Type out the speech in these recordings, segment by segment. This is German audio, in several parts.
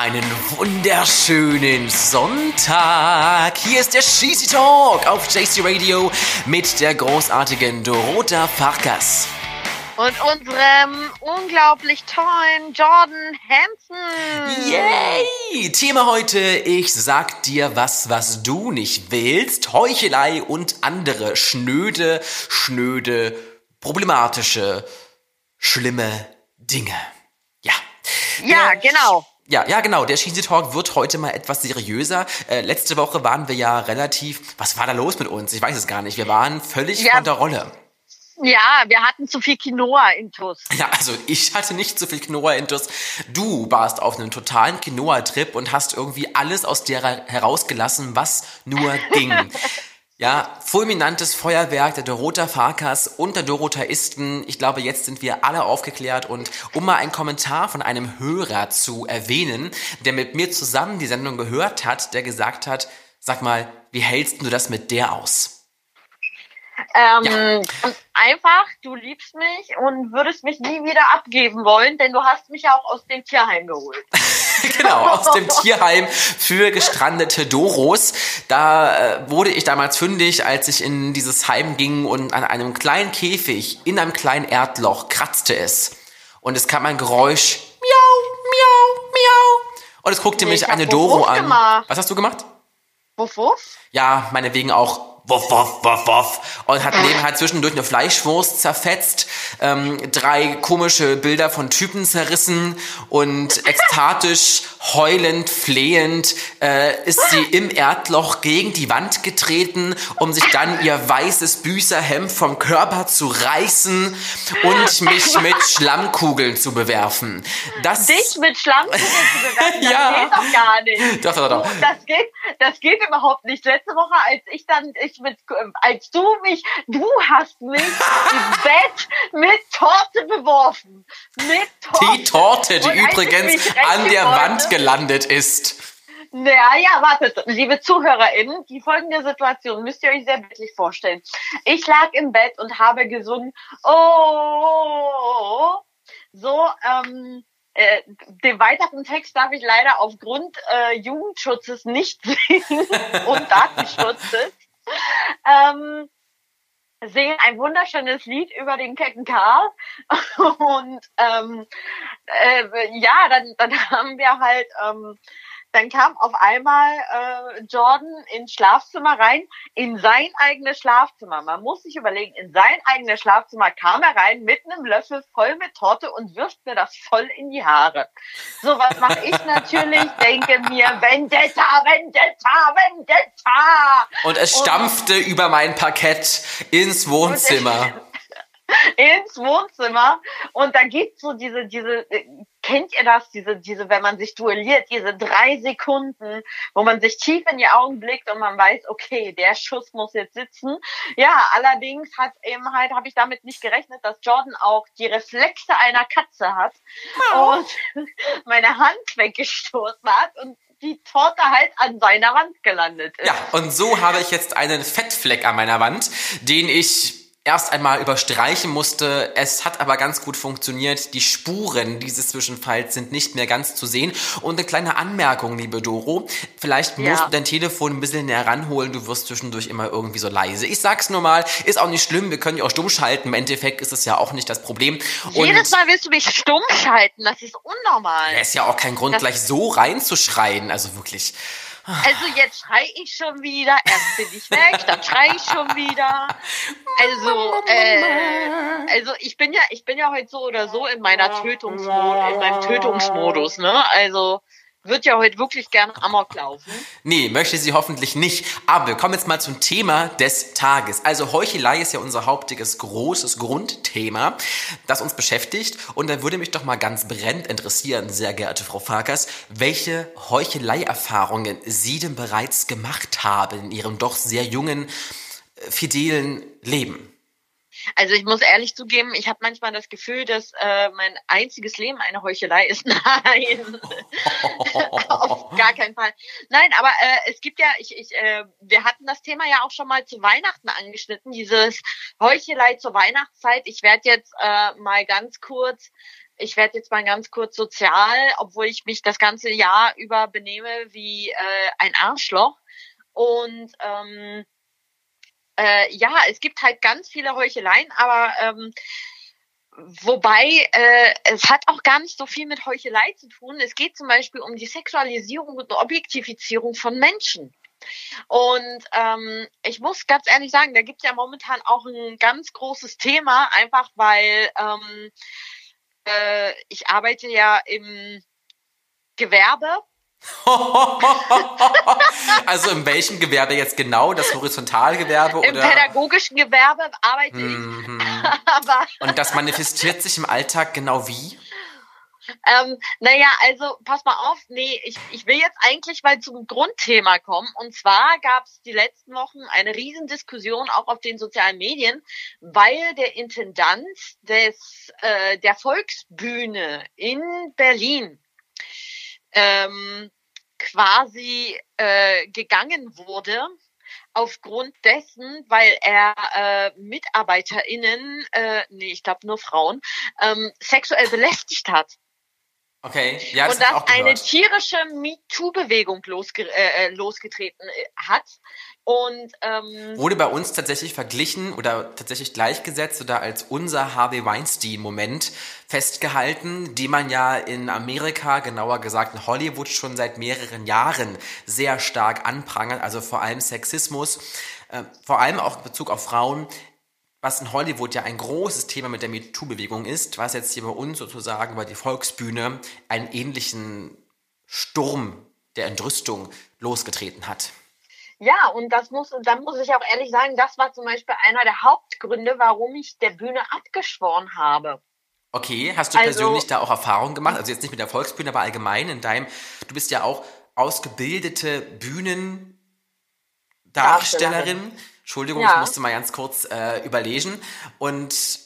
Einen wunderschönen Sonntag. Hier ist der Cheesy Talk auf JC Radio mit der großartigen Dorota Farkas. Und unserem unglaublich tollen Jordan Hansen. Yay! Thema heute, ich sag dir was, was du nicht willst. Heuchelei und andere schnöde, schnöde, problematische, schlimme Dinge. Ja. Ja, Der genau. Ja, ja, genau. Der Cheesy Talk wird heute mal etwas seriöser. Äh, letzte Woche waren wir ja relativ. Was war da los mit uns? Ich weiß es gar nicht. Wir waren völlig Ja. von der Rolle. Ja, wir hatten zu viel Quinoa-Intus. Ja, also ich hatte nicht so viel Quinoa-Intus. Du warst auf einem totalen Quinoa-Trip und hast irgendwie alles aus ra- herausgelassen, was nur ging. Ja, fulminantes Feuerwerk der Dorota Farkas und der Dorotaisten. Ich glaube, jetzt sind wir alle aufgeklärt und um mal einen Kommentar von einem Hörer zu erwähnen, der mit mir zusammen die Sendung gehört hat, der gesagt hat, sag mal, wie hältst du das mit der aus? Ähm, Einfach, du liebst mich und würdest mich nie wieder abgeben wollen, denn du hast mich ja auch aus dem Tierheim geholt. Genau, aus dem Tierheim für gestrandete Doros. Da äh, wurde ich damals fündig, als ich in dieses Heim ging und an einem kleinen Käfig in einem kleinen Erdloch kratzte es. Und es kam ein Geräusch. Miau, miau, miau. Und es guckte Nee, mich eine Doro Wuff an. gemacht. Was hast du gemacht? Wuff, wuff. Ja, meinetwegen auch Wuff, wuff, wuff, wuff. Und hat nebenher zwischendurch eine Fleischwurst zerfetzt, ähm, drei komische Bilder von Typen zerrissen und ekstatisch, heulend, flehend äh, ist sie im Erdloch gegen die Wand getreten, um sich dann ihr weißes Büßerhemd vom Körper zu reißen und mich mit Schlammkugeln zu bewerfen. Das Dich mit Schlammkugeln zu bewerfen, das Ja. geht doch gar nicht. Doch, doch, doch. Das geht, das geht überhaupt nicht. Letzte Woche, als ich dann, ich mit, als du mich, du hast mich im Bett mit Torte beworfen. Mit Torte. Die Torte, die Und übrigens an der wollte- Wand gelandet ist. Naja, wartet, liebe ZuhörerInnen, die folgende Situation müsst ihr euch sehr bildlich vorstellen. Ich lag im Bett und habe gesungen, oh, so, ähm, äh, den weiteren Text darf ich leider aufgrund äh, Jugendschutzes nicht singen und Datenschutzes. Ähm, singen ein wunderschönes Lied über den kecken Karl. Und ähm, äh, ja, dann, dann haben wir halt, ähm, dann kam auf einmal äh, Jordan ins Schlafzimmer rein, in sein eigenes Schlafzimmer. Man muss sich überlegen, in sein eigenes Schlafzimmer kam er rein mit einem Löffel voll mit Torte und wirft mir das voll in die Haare. So, was mache ich natürlich? Denke mir, Vendetta, Vendetta, Vendetta! Und es stampfte über mein Parkett ins Wohnzimmer. ins Wohnzimmer und da gibt's so diese, diese, äh, kennt ihr das, diese, diese, wenn man sich duelliert, diese drei Sekunden, wo man sich tief in die Augen blickt und man weiß, okay, der Schuss muss jetzt sitzen. Ja, allerdings hat eben halt, habe ich damit nicht gerechnet, dass Jordan auch die Reflexe einer Katze hat und meine Hand weggestoßen hat und die Torte halt an seiner Wand gelandet ist. Ja, und so habe ich jetzt einen Fettfleck an meiner Wand, den ich erst einmal überstreichen musste. Es hat aber ganz gut funktioniert. Die Spuren dieses Zwischenfalls sind nicht mehr ganz zu sehen. Und eine kleine Anmerkung, liebe Doro. Vielleicht musst Ja. du dein Telefon ein bisschen näher ranholen. Du wirst zwischendurch immer irgendwie so leise. Ich sag's nur mal, ist auch nicht schlimm. Wir können dich auch stumm schalten. Im Endeffekt ist es ja auch nicht das Problem. Und Jedes Mal willst du mich stumm schalten, das ist unnormal. es ist ja auch kein Grund, Das- gleich so reinzuschreien. Also wirklich. Also jetzt schrei ich schon wieder, erst bin ich weg, dann schrei ich schon wieder. Also, äh, also ich bin ja, ich bin ja heute so oder so in meiner Tötungsmodus, in meinem Tötungsmodus, ne? Also wird ja heute wirklich gerne Amok laufen. Nee, möchte sie hoffentlich nicht. Aber wir kommen jetzt mal zum Thema des Tages. Also Heuchelei ist ja unser hauptiges großes Grundthema, das uns beschäftigt. Und da würde mich doch mal ganz brennend interessieren, sehr geehrte Frau Farkas, welche Heuchelei-Erfahrungen Sie denn bereits gemacht haben in Ihrem doch sehr jungen, äh, fidelen Leben. Also ich muss ehrlich zugeben, ich habe manchmal das Gefühl, dass äh, mein einziges Leben eine Heuchelei ist. Nein, auf gar keinen Fall. Nein, aber äh, es gibt ja, ich, ich, äh, wir hatten das Thema ja auch schon mal zu Weihnachten angeschnitten, dieses Heuchelei zur Weihnachtszeit. Ich werde jetzt äh, mal ganz kurz ich werde jetzt mal ganz kurz sozial, obwohl ich mich das ganze Jahr über benehme wie äh, ein Arschloch. Und ähm, äh, ja, es gibt halt ganz viele Heucheleien, aber ähm, Wobei äh, es hat auch gar nicht so viel mit Heuchelei zu tun. Es geht zum Beispiel um die Sexualisierung und Objektifizierung von Menschen. Und ähm, ich muss ganz ehrlich sagen, da gibt es ja momentan auch ein ganz großes Thema, einfach weil ähm, äh, ich arbeite ja im Gewerbe also in welchem Gewerbe jetzt genau? Das Horizontalgewerbe? Im oder? pädagogischen Gewerbe arbeite ich. Mhm. Aber Und das manifestiert sich im Alltag genau wie? Ähm, naja, also pass mal auf, nee, ich, ich will jetzt eigentlich mal zum Grundthema kommen. Und zwar gab es die letzten Wochen eine Riesendiskussion auch auf den sozialen Medien, weil der Intendant des äh, der Volksbühne in Berlin ähm, quasi äh, gegangen wurde aufgrund dessen, weil er äh, MitarbeiterInnen, äh, nee, ich glaube nur Frauen, ähm, sexuell belästigt hat. Okay, ja, das und dass eine tierische MeToo-Bewegung losge äh, äh, losgetreten äh, hat. Und ähm, wurde bei uns tatsächlich verglichen oder tatsächlich gleichgesetzt oder als unser Harvey Weinstein-Moment festgehalten, die man ja in Amerika, genauer gesagt in Hollywood, schon seit mehreren Jahren sehr stark anprangert, also vor allem Sexismus, äh, vor allem auch in Bezug auf Frauen was in Hollywood ja ein großes Thema mit der MeToo-Bewegung ist, was jetzt hier bei uns sozusagen bei die Volksbühne einen ähnlichen Sturm der Entrüstung losgetreten hat. Ja, und das muss, dann muss ich auch ehrlich sagen, das war zum Beispiel einer der Hauptgründe, warum ich der Bühne abgeschworen habe. Okay, hast du also, persönlich da auch Erfahrungen gemacht? Also jetzt nicht mit der Volksbühne, aber allgemein in deinem, du bist ja auch ausgebildete Bühnendarstellerin. Entschuldigung, ja. ich musste mal ganz kurz äh, überlegen. Und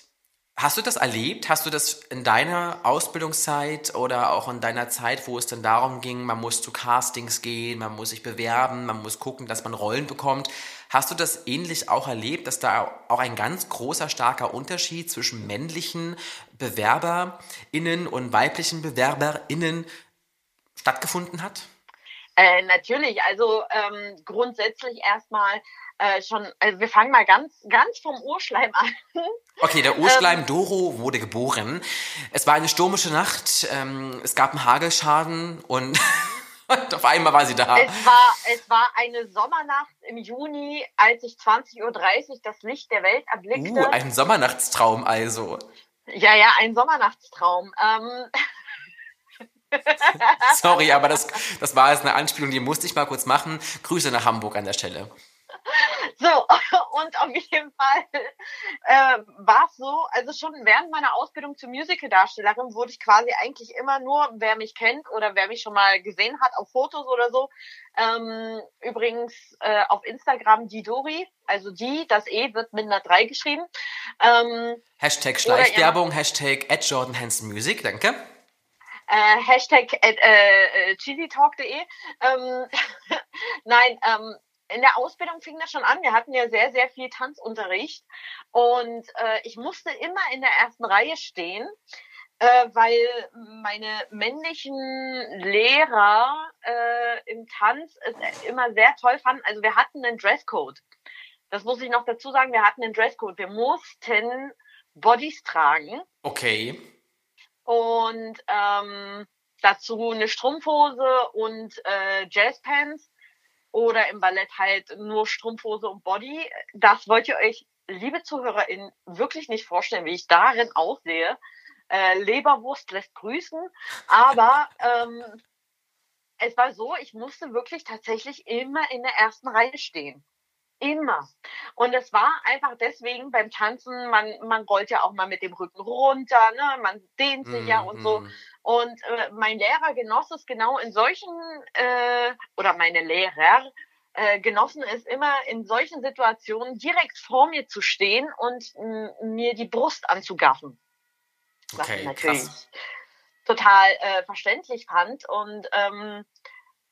hast du das erlebt? Hast du das in deiner Ausbildungszeit oder auch in deiner Zeit, wo es dann darum ging, man muss zu Castings gehen, man muss sich bewerben, man muss gucken, dass man Rollen bekommt? Hast du das ähnlich auch erlebt, dass da auch ein ganz großer, starker Unterschied zwischen männlichen BewerberInnen und weiblichen BewerberInnen stattgefunden hat? Äh, natürlich, also ähm, grundsätzlich erstmal äh, schon, also wir fangen mal ganz, ganz vom Urschleim an. Okay, der Urschleim ähm, Doro wurde geboren. Es war eine stürmische Nacht, ähm, es gab einen Hagelschaden und, und auf einmal war sie da. Es war, es war eine Sommernacht im Juni, als ich 20.30 Uhr das Licht der Welt erblickte. Uh, ein Sommernachtstraum also. Ja, ja, ein Sommernachtstraum. Ähm, Sorry, aber das, das war jetzt eine Anspielung, die musste ich mal kurz machen. Grüße nach Hamburg an der Stelle. So, und auf jeden Fall äh, war es so, also schon während meiner Ausbildung zur Musical-Darstellerin wurde ich quasi eigentlich immer nur, wer mich kennt oder wer mich schon mal gesehen hat auf Fotos oder so, ähm, übrigens äh, auf Instagram die Dori, also die, das E wird mit einer 3 geschrieben. Ähm, Hashtag Schleichwerbung, Hashtag at Jordan Hansen Music, danke. Äh, Hashtag äh, äh, cheesytalk.de. Ähm, Nein, ähm, in der Ausbildung fing das schon an. Wir hatten ja sehr, sehr viel Tanzunterricht und äh, ich musste immer in der ersten Reihe stehen, äh, weil meine männlichen Lehrer äh, im Tanz es immer sehr toll fanden. Also wir hatten einen Dresscode. Das muss ich noch dazu sagen. Wir hatten einen Dresscode. Wir mussten Bodies tragen. Okay. Und ähm, dazu eine Strumpfhose und äh, Jazzpants oder im Ballett halt nur Strumpfhose und Body. Das wollt ihr euch, liebe ZuhörerInnen, wirklich nicht vorstellen, wie ich darin aussehe. Äh, Leberwurst lässt grüßen, aber ähm, es war so, ich musste wirklich tatsächlich immer in der ersten Reihe stehen. Immer. Und es war einfach deswegen beim Tanzen, man, man rollt ja auch mal mit dem Rücken runter, ne? man dehnt sich mm, ja und so. Und äh, mein Lehrer genoss es genau in solchen, äh, oder meine Lehrer, äh, genossen es immer, in solchen Situationen direkt vor mir zu stehen und mir die Brust anzugaffen. Was okay, ich natürlich krass. total äh, verständlich fand. Und ähm,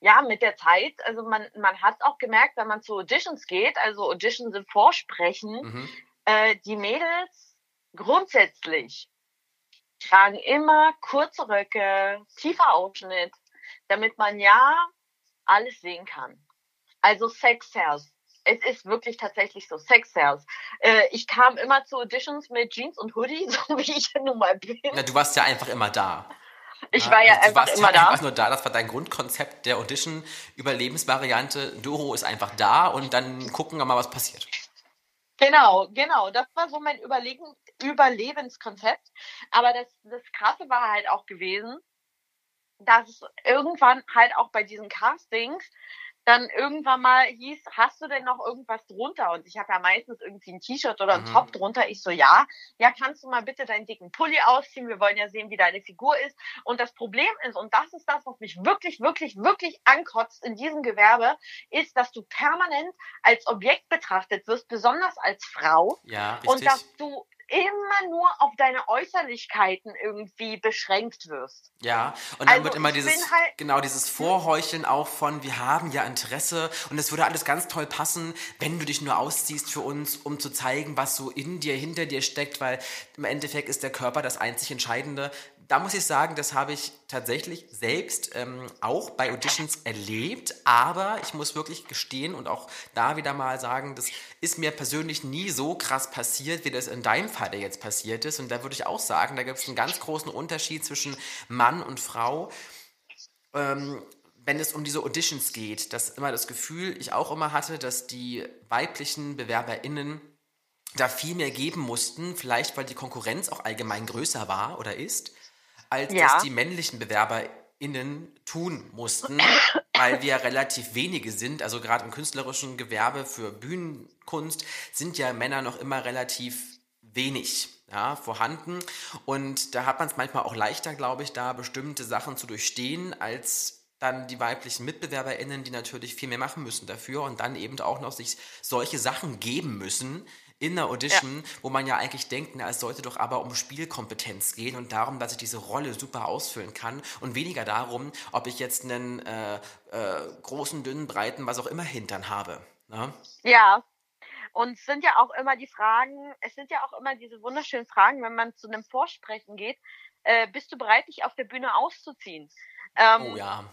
ja, mit der Zeit, also man, man hat auch gemerkt, wenn man zu Auditions geht, also Auditions im Vorsprechen, mhm. äh, die Mädels grundsätzlich tragen immer kurze Röcke, tiefer Ausschnitt, damit man ja alles sehen kann. Also Sex Sales. Es ist wirklich tatsächlich so, Sex Sales. Äh, ich kam immer zu Auditions mit Jeans und Hoodie, so wie ich nun mal bin. Na, du warst ja einfach immer da. Ich war ja, einfach immer da. Einfach nur da, das war dein Grundkonzept der Audition-Überlebensvariante. Doro ist einfach da und dann gucken wir mal, was passiert. Genau, genau. Das war so mein Überlegen, Überlebenskonzept. Aber das, das Krasse war halt auch gewesen, dass es irgendwann halt auch bei diesen Castings dann irgendwann mal hieß, hast du denn noch irgendwas drunter? Und ich habe ja meistens irgendwie ein T-Shirt oder ein mhm. Top drunter. Ich so, ja, ja, kannst du mal bitte deinen dicken Pulli ausziehen? Wir wollen ja sehen, wie deine Figur ist. Und das Problem ist, und das ist das, was mich wirklich, wirklich, wirklich ankotzt in diesem Gewerbe, ist, dass du permanent als Objekt betrachtet wirst, besonders als Frau. Ja, richtig. Und dass du immer nur auf deine Äußerlichkeiten irgendwie beschränkt wirst. Ja, und dann also wird immer dieses, halt, genau, dieses Vorheucheln auch von, wir haben ja Interesse und es würde alles ganz toll passen, wenn du dich nur ausziehst für uns, um zu zeigen, was so in dir, hinter dir steckt, weil im Endeffekt ist der Körper das einzig Entscheidende da muss ich sagen, das habe ich tatsächlich selbst ähm, auch bei Auditions erlebt, aber ich muss wirklich gestehen und auch da wieder mal sagen, das ist mir persönlich nie so krass passiert, wie das in deinem Fall jetzt passiert ist. Und da würde ich auch sagen, da gibt es einen ganz großen Unterschied zwischen Mann und Frau. Ähm, wenn es um diese Auditions geht, dass immer das Gefühl ich auch immer hatte, dass die weiblichen BewerberInnen da viel mehr geben mussten, vielleicht weil die Konkurrenz auch allgemein größer war oder ist als ja. das die männlichen BewerberInnen tun mussten, weil wir relativ wenige sind. Also gerade im künstlerischen Gewerbe für Bühnenkunst sind ja Männer noch immer relativ wenig ja, vorhanden. Und da hat man es manchmal auch leichter, glaube ich, da bestimmte Sachen zu durchstehen, als dann die weiblichen MitbewerberInnen, die natürlich viel mehr machen müssen dafür und dann eben auch noch sich solche Sachen geben müssen, in der Audition, ja. wo man ja eigentlich denkt, na, es sollte doch aber um Spielkompetenz gehen und darum, dass ich diese Rolle super ausfüllen kann und weniger darum, ob ich jetzt einen äh, äh, großen, dünnen, breiten, was auch immer Hintern habe. Ne? Ja. Und es sind ja auch immer die Fragen, es sind ja auch immer diese wunderschönen Fragen, wenn man zu einem Vorsprechen geht, äh, bist du bereit, dich auf der Bühne auszuziehen? Ähm, oh ja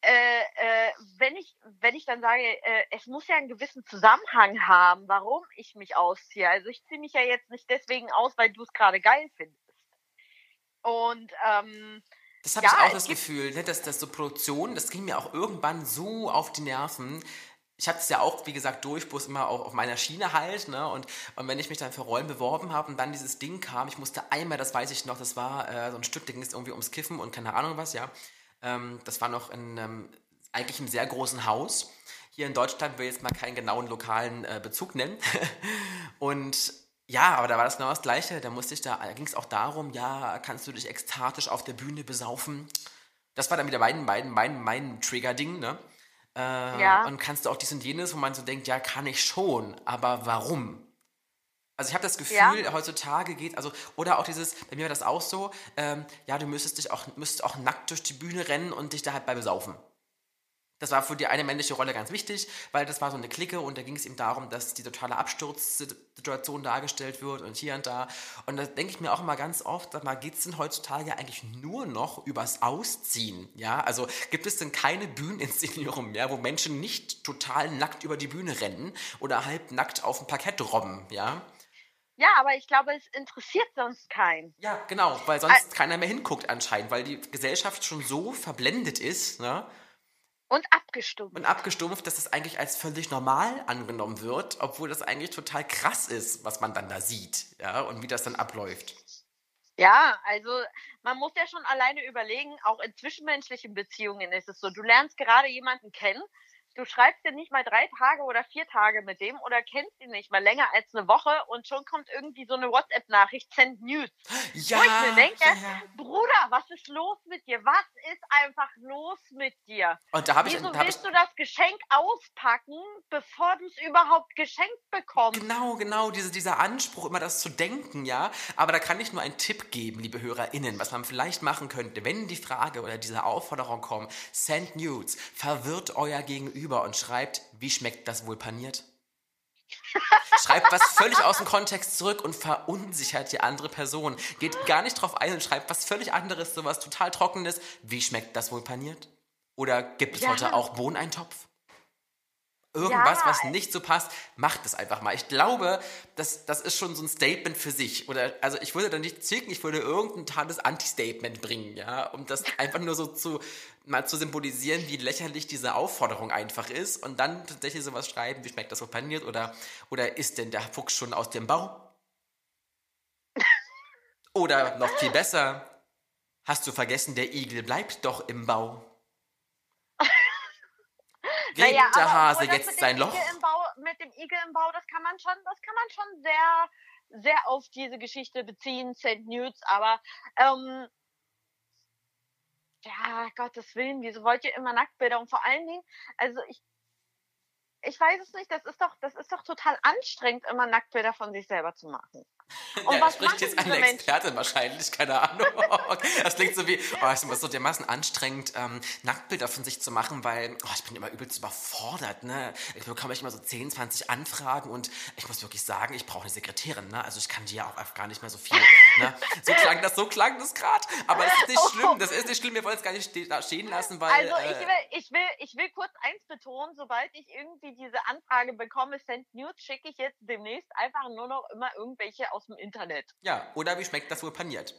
äh, äh, wenn ich wenn ich dann sage, äh, es muss ja einen gewissen Zusammenhang haben, warum ich mich ausziehe. Also ich ziehe mich ja jetzt nicht deswegen aus, weil du es gerade geil findest. Und ähm, das habe ja, ich auch das Gefühl, ne, dass das so Produktion, das ging mir auch irgendwann so auf die Nerven. Ich hatte es ja auch, wie gesagt, durch, bloß immer auch auf meiner Schiene halt, ne? Und, und wenn ich mich dann für Rollen beworben habe und dann dieses Ding kam, ich musste einmal, das weiß ich noch, das war äh, so ein Stück, da ging es irgendwie ums Kiffen und keine Ahnung was, ja. Ähm, das war noch in ähm, eigentlich einem sehr großen Haus. Hier in Deutschland will ich jetzt mal keinen genauen lokalen äh, Bezug nennen. und ja, aber da war das genau das Gleiche. Da musste ich da, ging es auch darum, ja, kannst du dich ekstatisch auf der Bühne besaufen? Das war dann wieder mein, mein, mein, mein Trigger-Ding, ne? Äh, ja. Und kannst du auch dies und jenes, wo man so denkt, ja, kann ich schon, aber warum? Also ich habe das Gefühl, ja. heutzutage geht, also, oder auch dieses, bei mir war das auch so, ähm, ja, du müsstest dich auch, müsstest auch nackt durch die Bühne rennen und dich da halt bei besaufen. Das war für die eine männliche Rolle ganz wichtig, weil das war so eine Clique und da ging es ihm darum, dass die totale Absturzsituation dargestellt wird und hier und da. Und da denke ich mir auch immer ganz oft, sag mal, geht es denn heutzutage eigentlich nur noch übers Ausziehen? Ja, also gibt es denn keine Bühneninszenierung mehr, wo Menschen nicht total nackt über die Bühne rennen oder halb nackt auf dem Parkett robben, ja? Ja, aber ich glaube, es interessiert sonst keinen. Ja, genau, weil sonst also, keiner mehr hinguckt anscheinend, weil die Gesellschaft schon so verblendet ist, ne? Und abgestumpft. Und abgestumpft, dass es eigentlich als völlig normal angenommen wird, obwohl das eigentlich total krass ist, was man dann da sieht, ja, und wie das dann abläuft. Ja, also man muss ja schon alleine überlegen, auch in zwischenmenschlichen Beziehungen ist es so. Du lernst gerade jemanden kennen, du schreibst dir nicht mal drei Tage oder vier Tage mit dem oder kennst ihn nicht mal länger als eine Woche und schon kommt irgendwie so eine WhatsApp-Nachricht, send News. Ja, Wo ich mir denke, ja, ja. Bruder, was ist los mit dir? Was ist einfach los mit dir? Und da habe ich, Wieso hab ich willst du das Geschenk auspacken, bevor du es überhaupt geschenkt bekommst? Genau, genau, diese, dieser Anspruch, immer das zu denken, ja. Aber da kann ich nur einen Tipp geben, liebe HörerInnen, was man vielleicht machen könnte, wenn die Frage oder diese Aufforderung kommt, send nudes, verwirrt euer Gegenüber und schreibt, wie schmeckt das wohl paniert? schreibt was völlig aus dem Kontext zurück und verunsichert die andere Person. Geht gar nicht drauf ein und schreibt was völlig anderes, sowas total Trockenes. Wie schmeckt das wohl paniert? Oder gibt es Ja. heute auch Bohneneintopf? Irgendwas, Ja. was nicht so passt, macht es einfach mal. Ich glaube, das, das ist schon so ein Statement für sich. Oder, also ich würde da nicht zicken, ich würde irgendein totales Anti-Statement bringen, ja, um das einfach nur so zu, mal zu symbolisieren, wie lächerlich diese Aufforderung einfach ist und dann tatsächlich sowas schreiben, wie schmeckt das so paniert oder, oder ist denn der Fuchs schon aus dem Bau? Oder noch viel besser, hast du vergessen, der Igel bleibt doch im Bau. Gräbt Naja, der Hase jetzt sein Loch? Bau, mit dem Igel im Bau, das kann man schon, das kann man schon sehr, sehr auf diese Geschichte beziehen, St. Nudes, aber ähm, ja, Gottes Willen, wieso wollt ihr immer Nacktbilder? Und vor allen Dingen, also ich, ich weiß es nicht, das ist doch, das ist doch total anstrengend, immer Nacktbilder von sich selber zu machen. Und ja, was spricht jetzt eine? Expertin wahrscheinlich, keine Ahnung. Das klingt so wie, oh, es ist so dermaßen anstrengend, ähm, Nacktbilder von sich zu machen, weil oh, ich bin immer übelst überfordert. Ne? Ich bekomme echt immer so 10, 20 Anfragen und ich muss wirklich sagen, ich brauche eine Sekretärin. Ne? Also ich kann die ja auch einfach gar nicht mehr so viel. Ne? So klang das, so klang das gerade. Aber das ist nicht schlimm, das ist nicht schlimm. Wir wollen es gar nicht stehen lassen, weil... Also ich äh, will, ich will, ich will kurz eins betonen, sobald ich irgendwie diese Anfrage bekomme, Send Nudes, schicke ich jetzt demnächst einfach nur noch immer irgendwelche aus dem Internet. ja, oder wie schmeckt das wohl paniert?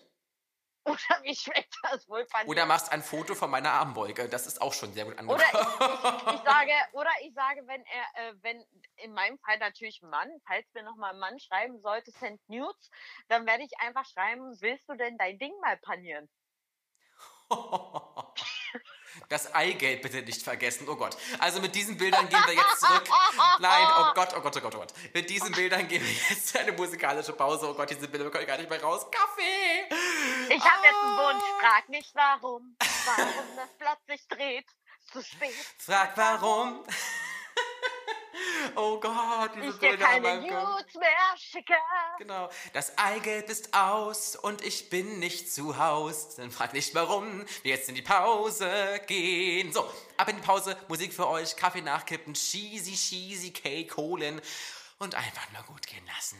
Oder wie schmeckt das wohl paniert? Oder machst ein Foto von meiner Armbeuge. Das ist auch schon sehr gut Oder angekommen. ich, ich, ich sage, oder ich sage, wenn er, äh, wenn in meinem Fall natürlich Mann, falls mir nochmal Mann schreiben sollte, Send Nudes, dann werde ich einfach schreiben, willst du denn dein Ding mal panieren? Das Eigelb bitte nicht vergessen. Oh Gott. Also mit diesen Bildern gehen wir jetzt zurück. Nein, oh Gott, oh Gott, oh Gott, oh Gott. Mit diesen Bildern gehen wir jetzt eine musikalische Pause. Oh Gott, diese Bilder können gar nicht mehr raus. Kaffee! Ich habe jetzt einen Ah. Wunsch, frag nicht warum, warum das plötzlich dreht, zu spät. Frag warum. Oh Gott, diese Ich dir haben keine. Nudes mehr schicke. Genau. Das Eigelb ist aus und ich bin nicht zu Haus. Dann frag nicht warum wir jetzt in die Pause gehen. So, ab in die Pause. Musik für euch, Kaffee nachkippen, cheesy, cheesy Cake holen und einfach nur gut gehen lassen.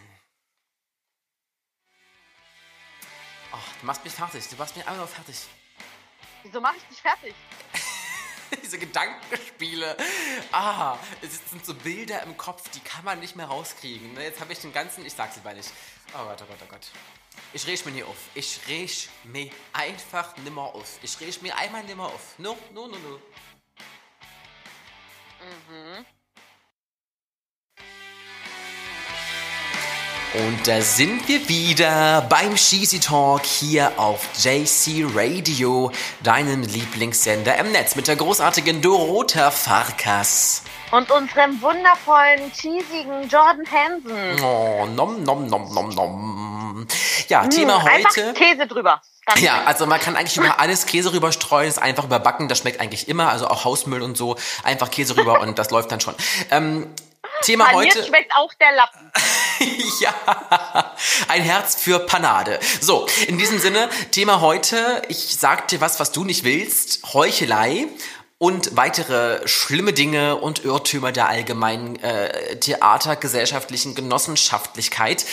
Oh, du machst mich fertig. Du machst mich einfach nur fertig. Wieso mache ich dich fertig? Diese Gedankenspiele. Ah, es sind so Bilder im Kopf, die kann man nicht mehr rauskriegen. ne? Jetzt habe ich den ganzen, ich sag's lieber nicht. Oh Gott, oh Gott, oh Gott. Ich reg mir nie auf. Ich reg mir einfach nimmer auf. Ich reg mir einmal nimmer auf. No, no, no, no. Und da sind wir wieder beim Cheesy Talk hier auf JC Radio, deinem Lieblingssender im Netz mit der großartigen Dorota Farkas. Und unserem wundervollen, cheesigen Jordan Hansen. Oh, nom, nom, nom, nom, nom. Ja, Thema Hm, Einfach heute. Käse drüber. Ja, also man kann eigentlich über alles Käse rüberstreuen, ist einfach überbacken, das schmeckt eigentlich immer, also auch Hausmüll und so. Einfach Käse rüber und das läuft dann schon. Ähm, Thema Paniert heute. schmeckt auch der Lappen. ja, ein Herz für Panade. So, in diesem Sinne, Thema heute, ich sag dir was, was du nicht willst, Heuchelei und weitere schlimme Dinge und Irrtümer der allgemeinen äh, theatergesellschaftlichen Genossenschaftlichkeit.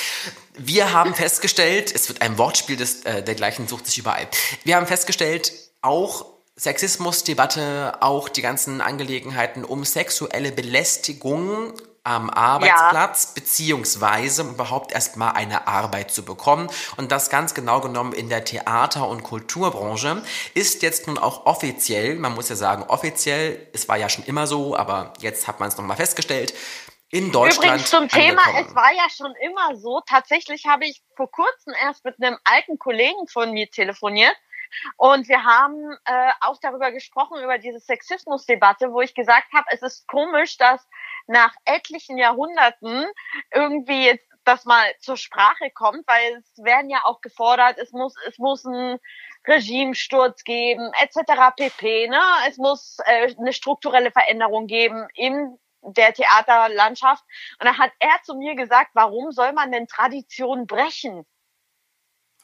Wir haben festgestellt, es wird ein Wortspiel des, äh, dergleichen sucht sich überall. Wir haben festgestellt, auch Sexismusdebatte, auch die ganzen Angelegenheiten um sexuelle Belästigung am Arbeitsplatz, beziehungsweise um überhaupt erstmal eine Arbeit zu bekommen. Und das ganz genau genommen in der Theater- und Kulturbranche ist jetzt nun auch offiziell, man muss ja sagen offiziell, es war ja schon immer so, aber jetzt hat man es nochmal festgestellt, in Deutschland Übrigens zum Thema, angekommen. es war ja schon immer so. Tatsächlich habe ich vor kurzem erst mit einem alten Kollegen von mir telefoniert. Und wir haben äh, auch darüber gesprochen, über diese Sexismusdebatte, wo ich gesagt habe, es ist komisch, dass nach etlichen Jahrhunderten irgendwie jetzt das mal zur Sprache kommt, weil es werden ja auch gefordert, es muss, es muss ein Regimesturz geben, etc. pp. Ne? Es muss äh, eine strukturelle Veränderung geben in der Theaterlandschaft. Und da hat er zu mir gesagt, warum soll man denn Tradition brechen?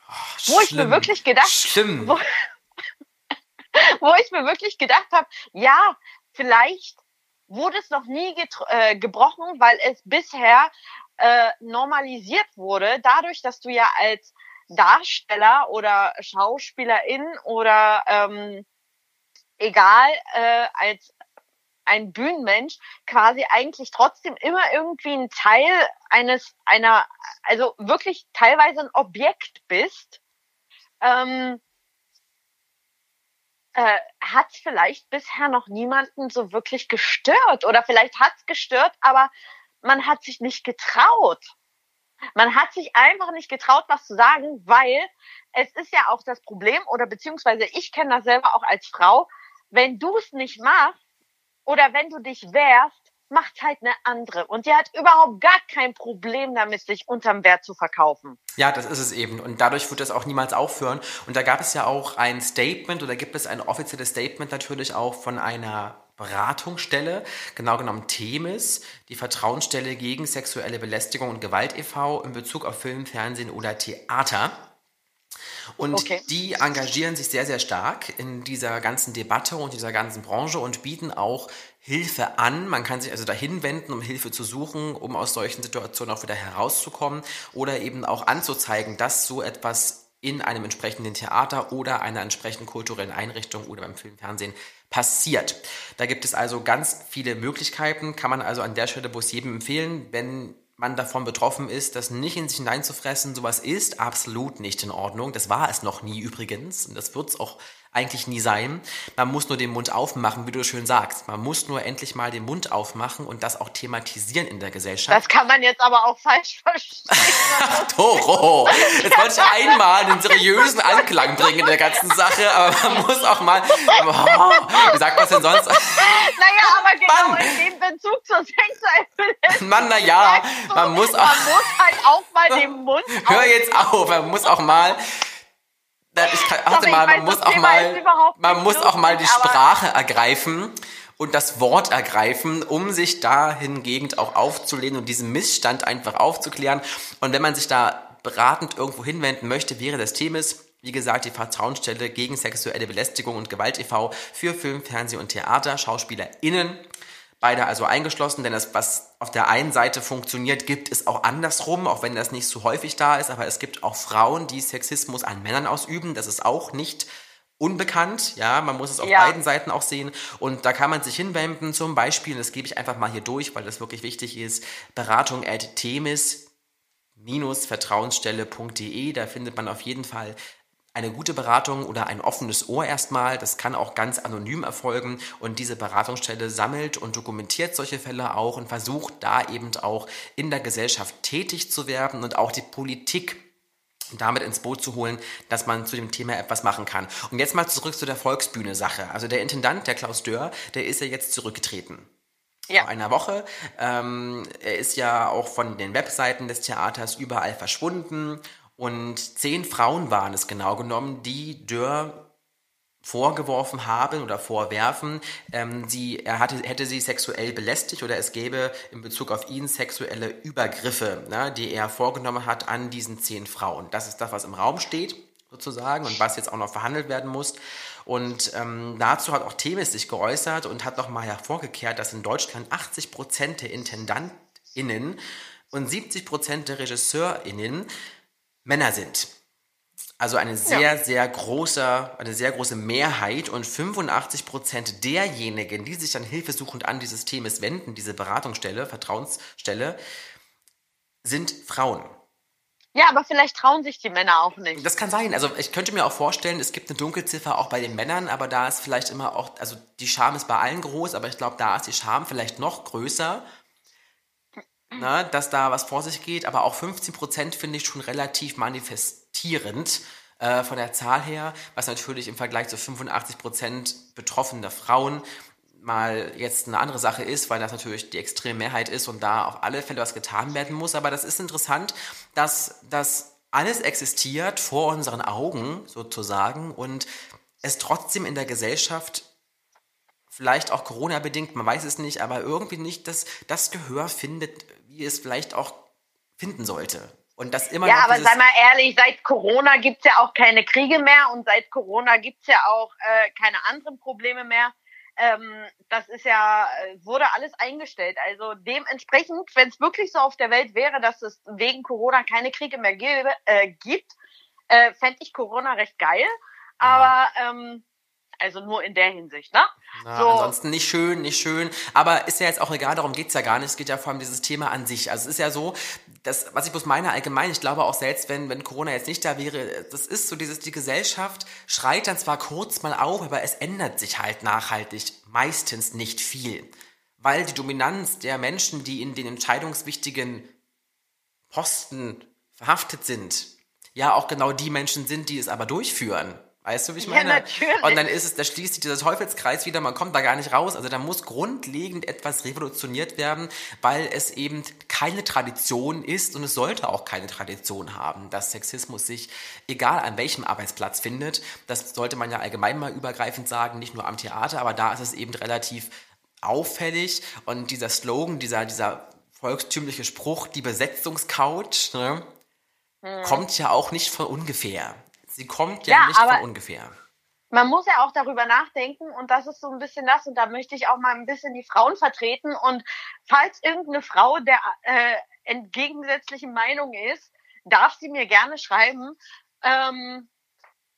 Oh, wo ich mir wirklich gedacht, schlimm. Wo, wo ich mir wirklich gedacht habe, ja, vielleicht wurde es noch nie äh, gebrochen, weil es bisher äh, normalisiert wurde, dadurch, dass du ja als Darsteller oder Schauspielerin oder ähm, egal, äh, als ein Bühnenmensch quasi eigentlich trotzdem immer irgendwie ein Teil eines, einer, also wirklich teilweise ein Objekt bist, ähm, äh, hat vielleicht bisher noch niemanden so wirklich gestört oder vielleicht hat es gestört, aber man hat sich nicht getraut. Man hat sich einfach nicht getraut, was zu sagen, weil es ist ja auch das Problem, oder beziehungsweise ich kenne das selber auch als Frau, wenn du es nicht machst oder wenn du dich wehrst, macht halt eine andere. Und die hat überhaupt gar kein Problem damit, sich unterm Wert zu verkaufen. Ja, das ist es eben. Und dadurch wird das auch niemals aufhören. Und da gab es ja auch ein Statement oder gibt es ein offizielles Statement natürlich auch von einer Beratungsstelle, genau genommen Themis, die Vertrauensstelle gegen sexuelle Belästigung und Gewalt e.V. in Bezug auf Film, Fernsehen oder Theater. Und okay. die engagieren sich sehr, sehr stark in dieser ganzen Debatte und dieser ganzen Branche und bieten auch Hilfe an. Man kann sich also dahin wenden, um Hilfe zu suchen, um aus solchen Situationen auch wieder herauszukommen oder eben auch anzuzeigen, dass so etwas in einem entsprechenden Theater oder einer entsprechenden kulturellen Einrichtung oder beim Film, Fernsehen passiert. Da gibt es also ganz viele Möglichkeiten, kann man also an der Stelle wo es jedem empfehlen, wenn man davon betroffen ist, das nicht in sich hineinzufressen, sowas ist absolut nicht in Ordnung. Das war es noch nie übrigens und das wird es auch eigentlich nie sein. Man muss nur den Mund aufmachen, wie du schön sagst. Man muss nur endlich mal den Mund aufmachen und das auch thematisieren in der Gesellschaft. Das kann man jetzt aber auch falsch verstehen. Ach, Toro! Jetzt wollte ich einmal einen seriösen Anklang bringen in der ganzen Sache, aber man muss auch mal. Oh, wie sagt man denn sonst? Naja, aber genau Mann. in dem Bezug zur Sexualität. Mann, naja, man muss auch. Man muss halt auch mal den Mund Hör jetzt auf, man muss auch mal ich kann, warte mal, man muss auch mal, man muss auch mal die Sprache ergreifen und das Wort ergreifen, um sich dahingegen auch aufzulehnen und diesen Missstand einfach aufzuklären. Und wenn man sich da beratend irgendwo hinwenden möchte, wäre das Themis, wie gesagt, die Vertrauensstelle gegen sexuelle Belästigung und Gewalt e.V. für Film, Fernsehen und Theater, SchauspielerInnen beide also eingeschlossen, denn das, was auf der einen Seite funktioniert, gibt es auch andersrum, auch wenn das nicht so häufig da ist, aber es gibt auch Frauen, die Sexismus an Männern ausüben, das ist auch nicht unbekannt, ja, man muss es auf ja. beiden Seiten auch sehen. Und da kann man sich hinwenden, zum Beispiel, das gebe ich einfach mal hier durch, weil das wirklich wichtig ist, Beratung at Themis vertrauensstelle.de, da findet man auf jeden Fall eine gute Beratung oder ein offenes Ohr erstmal. Das kann auch ganz anonym erfolgen und diese Beratungsstelle sammelt und dokumentiert solche Fälle auch und versucht da eben auch in der Gesellschaft tätig zu werden und auch die Politik damit ins Boot zu holen, dass man zu dem Thema etwas machen kann. Und jetzt mal zurück zu der Volksbühne-Sache. Also der Intendant, der Klaus Dörr, der ist ja jetzt zurückgetreten. Ja. Vor einer Woche. Ähm, er ist ja auch von den Webseiten des Theaters überall verschwunden und zehn Frauen waren es genau genommen, die Dörr vorgeworfen haben oder vorwerfen, ähm, sie, er hatte, hätte sie sexuell belästigt oder es gäbe in Bezug auf ihn sexuelle Übergriffe, ne, die er vorgenommen hat an diesen zehn Frauen. Das ist das, was im Raum steht sozusagen und was jetzt auch noch verhandelt werden muss. Und ähm, dazu hat auch Themis sich geäußert und hat nochmal hervorgekehrt, dass in Deutschland 80 Prozent der IntendantInnen und 70 Prozent der RegisseurInnen Männer sind. Also eine sehr, ja. sehr große, eine sehr große Mehrheit und 85 Prozent derjenigen, die sich dann hilfesuchend an dieses Themas wenden, diese Beratungsstelle, Vertrauensstelle, sind Frauen. Ja, aber vielleicht trauen sich die Männer auch nicht. Das kann sein. Also ich könnte mir auch vorstellen, es gibt eine Dunkelziffer auch bei den Männern, aber da ist vielleicht immer auch, also die Scham ist bei allen groß, aber ich glaube, da ist die Scham vielleicht noch größer ne, dass da was vor sich geht, aber auch 15 Prozent finde ich schon relativ manifestierend. äh, von der Zahl her, was natürlich im Vergleich zu 85 Prozent betroffener Frauen mal jetzt eine andere Sache ist, weil das natürlich die extreme Mehrheit ist und da auf alle Fälle was getan werden muss. Aber das ist interessant, dass das alles existiert vor unseren Augen sozusagen und es trotzdem in der Gesellschaft vielleicht auch Corona-bedingt, man weiß es nicht, aber irgendwie nicht das, das Gehör findet, wie es vielleicht auch finden sollte. Und das immer ja, aber sei mal ehrlich, seit Corona gibt es ja auch keine Kriege mehr und seit Corona gibt es ja auch äh, keine anderen Probleme mehr. Ähm, das ist ja, wurde alles eingestellt. Also dementsprechend, wenn es wirklich so auf der Welt wäre, dass es wegen Corona keine Kriege mehr gäbe, äh, gibt, äh, fände ich Corona recht geil. Aber ähm, also nur in der Hinsicht, ne? Na, so. Ansonsten nicht schön, nicht schön. Aber ist ja jetzt auch egal, darum geht's ja gar nicht. Es geht ja vor allem dieses Thema an sich. Also es ist ja so, das, was ich bloß meine allgemein, ich glaube auch selbst, wenn, wenn Corona jetzt nicht da wäre, das ist so dieses, die Gesellschaft schreit dann zwar kurz mal auf, aber es ändert sich halt nachhaltig meistens nicht viel. Weil die Dominanz der Menschen, die in den entscheidungswichtigen Posten verhaftet sind, ja auch genau die Menschen sind, die es aber durchführen. Weißt du, wie ich meine? Ja, natürlich. Und dann ist es, da schließt sich dieser Teufelskreis wieder, man kommt da gar nicht raus. Also da muss grundlegend etwas revolutioniert werden, weil es eben keine Tradition ist und es sollte auch keine Tradition haben, dass Sexismus sich, egal an welchem Arbeitsplatz findet, das sollte man ja allgemein mal übergreifend sagen, nicht nur am Theater, aber da ist es eben relativ auffällig und dieser Slogan, dieser, dieser volkstümliche Spruch, die Besetzungscouch, ne, hm. kommt ja auch nicht von ungefähr. Sie kommt ja, ja nicht von ungefähr. Man muss ja auch darüber nachdenken und das ist so ein bisschen das und da möchte ich auch mal ein bisschen die Frauen vertreten und falls irgendeine Frau der äh, entgegensätzlichen Meinung ist, darf sie mir gerne schreiben ähm,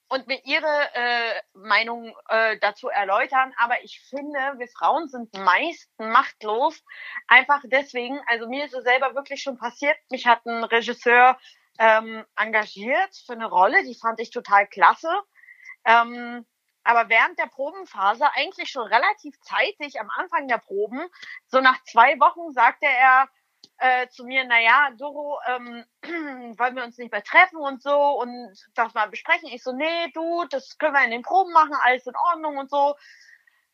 und mir ihre äh, Meinung äh, dazu erläutern. Aber ich finde, wir Frauen sind meist machtlos. Einfach deswegen, also mir ist es selber wirklich schon passiert. Mich hat ein Regisseur ähm, engagiert für eine Rolle, die fand ich total klasse. Ähm, aber während der Probenphase, eigentlich schon relativ zeitig am Anfang der Proben, so nach zwei Wochen sagte er äh, zu mir, na ja, Doro, ähm, wollen wir uns nicht mehr treffen und so und das mal besprechen. Ich so, nee, du, das können wir in den Proben machen, alles in Ordnung und so.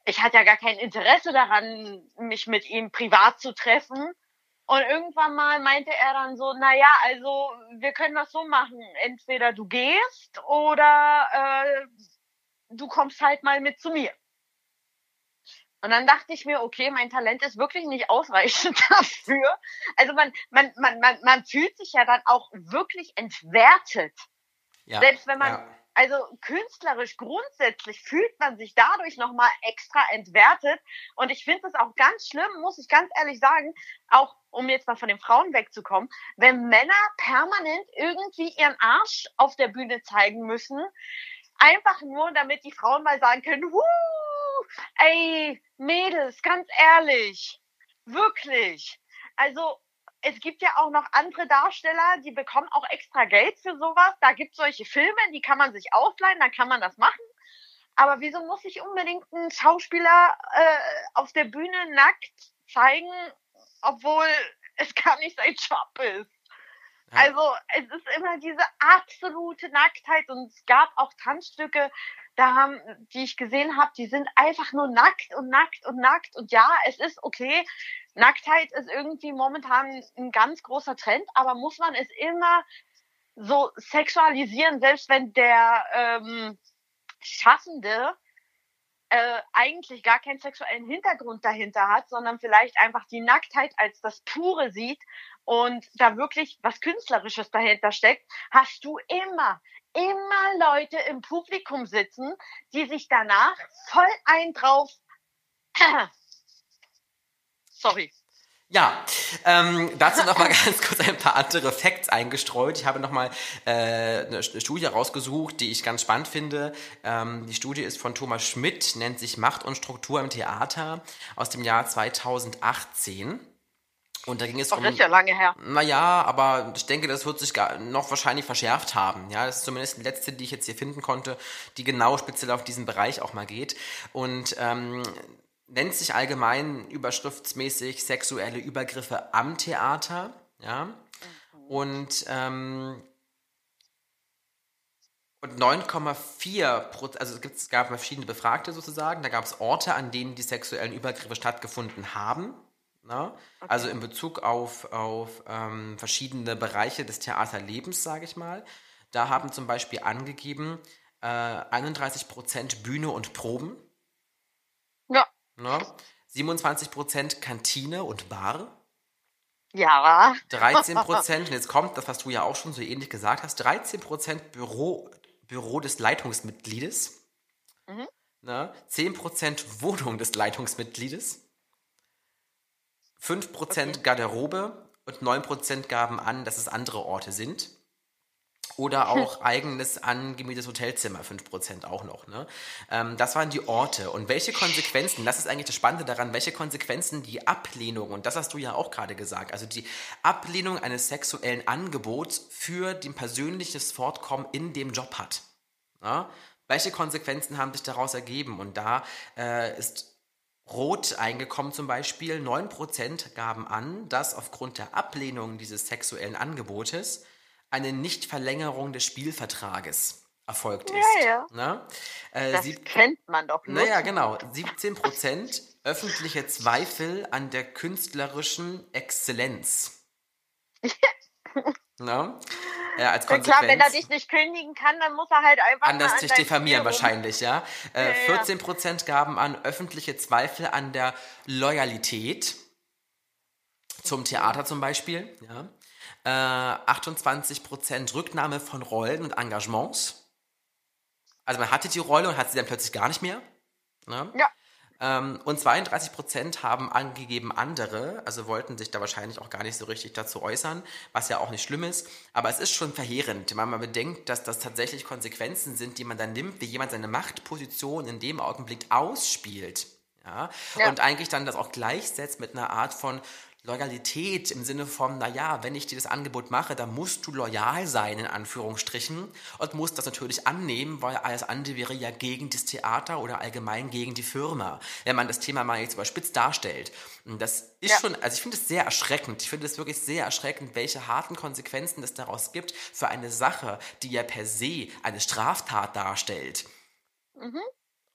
Ich hatte ja gar kein Interesse daran, mich mit ihm privat zu treffen. Und irgendwann mal meinte er dann so, na ja, also wir können das so machen. Entweder du gehst oder äh, du kommst halt mal mit zu mir. Und dann dachte ich mir, okay, mein Talent ist wirklich nicht ausreichend dafür. Also man, man, man, man, man fühlt sich ja dann auch wirklich entwertet. Ja, Selbst wenn man, ja also künstlerisch grundsätzlich fühlt man sich dadurch nochmal extra entwertet. Und ich finde es auch ganz schlimm, muss ich ganz ehrlich sagen, auch um jetzt mal von den Frauen wegzukommen, wenn Männer permanent irgendwie ihren Arsch auf der Bühne zeigen müssen, einfach nur, damit die Frauen mal sagen können, Wuh, ey, Mädels, ganz ehrlich, wirklich. Also es gibt ja auch noch andere Darsteller, die bekommen auch extra Geld für sowas. Da gibt es solche Filme, die kann man sich ausleihen, dann kann man das machen. Aber wieso muss ich unbedingt einen Schauspieler äh, auf der Bühne nackt zeigen, obwohl es gar nicht sein Job ist? Ja. Also es ist immer diese absolute Nacktheit und es gab auch Tanzstücke, da haben, die ich gesehen habe, die sind einfach nur nackt und nackt und nackt und ja, es ist okay, Nacktheit ist irgendwie momentan ein ganz großer Trend, aber muss man es immer so sexualisieren, selbst wenn der ähm, Schaffende äh, eigentlich gar keinen sexuellen Hintergrund dahinter hat, sondern vielleicht einfach die Nacktheit als das Pure sieht und da wirklich was Künstlerisches dahinter steckt, hast du immer, immer Leute im Publikum sitzen, die sich danach voll ein drauf Sorry. Ja, ähm, dazu noch mal ganz kurz ein paar andere Facts eingestreut. Ich habe noch mal äh, eine Studie rausgesucht, die ich ganz spannend finde. Ähm, die Studie ist von Thomas Schmidt, nennt sich Macht und Struktur im Theater aus dem Jahr 2018. Und da ging es um. Das ist ja lange her. Naja, aber ich denke, das wird sich noch wahrscheinlich verschärft haben. Ja, das ist zumindest die letzte, die ich jetzt hier finden konnte, die genau speziell auf diesen Bereich auch mal geht. Und ähm, nennt sich allgemein überschriftsmäßig sexuelle Übergriffe am Theater. Ja? Mhm. Und ähm, Und 9,4 Prozent, also es, gab verschiedene Befragte sozusagen, da gab es Orte, an denen die sexuellen Übergriffe stattgefunden haben. Ne? Okay. Also in Bezug auf, auf ähm, verschiedene Bereiche des Theaterlebens, sage ich mal. Da haben zum Beispiel angegeben äh, 31 Prozent Bühne und Proben. Ja. Ne? 27 Prozent Kantine und Bar. Ja. 13 Prozent, und jetzt kommt das, was du ja auch schon so ähnlich gesagt hast, 13 Prozent Büro, Büro des Leitungsmitgliedes. Mhm. Ne? 10 Prozent Wohnung des Leitungsmitgliedes. 5 Prozent okay. Garderobe und 9 Prozent gaben an, dass es andere Orte sind. Oder auch eigenes angemietetes Hotelzimmer, 5% auch noch. Ne? Ähm, das waren die Orte. Und welche Konsequenzen, das ist eigentlich das Spannende daran, welche Konsequenzen die Ablehnung, und das hast du ja auch gerade gesagt, also die Ablehnung eines sexuellen Angebots für den persönliches Fortkommen in dem Job hat. Ja? Welche Konsequenzen haben sich daraus ergeben? Und da äh, ist Rot eingekommen zum Beispiel. 9% gaben an, dass aufgrund der Ablehnung dieses sexuellen Angebotes eine Nichtverlängerung des Spielvertrages erfolgt ist. Ja, ja. Ne? Äh, das kennt man doch nicht. Naja, genau. 17 Prozent öffentliche Zweifel an der künstlerischen Exzellenz. ne? Äh, als Konsequenz, klar, wenn er dich nicht kündigen kann, dann muss er halt einfach anders dich diffamieren wahrscheinlich, ja. Äh, ja 14 Prozent gaben an öffentliche Zweifel an der Loyalität zum Theater zum Beispiel, ja äh, 28% Rücknahme von Rollen und Engagements. Also man hatte die Rolle und hat sie dann plötzlich gar nicht mehr. Ne? Ja. Ähm, und 32% haben angegeben andere, also wollten sich da wahrscheinlich auch gar nicht so richtig dazu äußern, was ja auch nicht schlimm ist. Aber es ist schon verheerend, wenn man bedenkt, dass das tatsächlich Konsequenzen sind, die man dann nimmt, wie jemand seine Machtposition in dem Augenblick ausspielt. Ja? ja. Und eigentlich dann das auch gleichsetzt mit einer Art von Loyalität im Sinne von, naja, wenn ich dir das Angebot mache, dann musst du loyal sein, in Anführungsstrichen, und musst das natürlich annehmen, weil alles andere wäre ja gegen das Theater oder allgemein gegen die Firma, wenn man das Thema mal jetzt überspitzt darstellt. Und das ist ja. schon, also ich finde es sehr erschreckend. Ich finde es wirklich sehr erschreckend, welche harten Konsequenzen es daraus gibt für eine Sache, die ja per se eine Straftat darstellt. Mhm.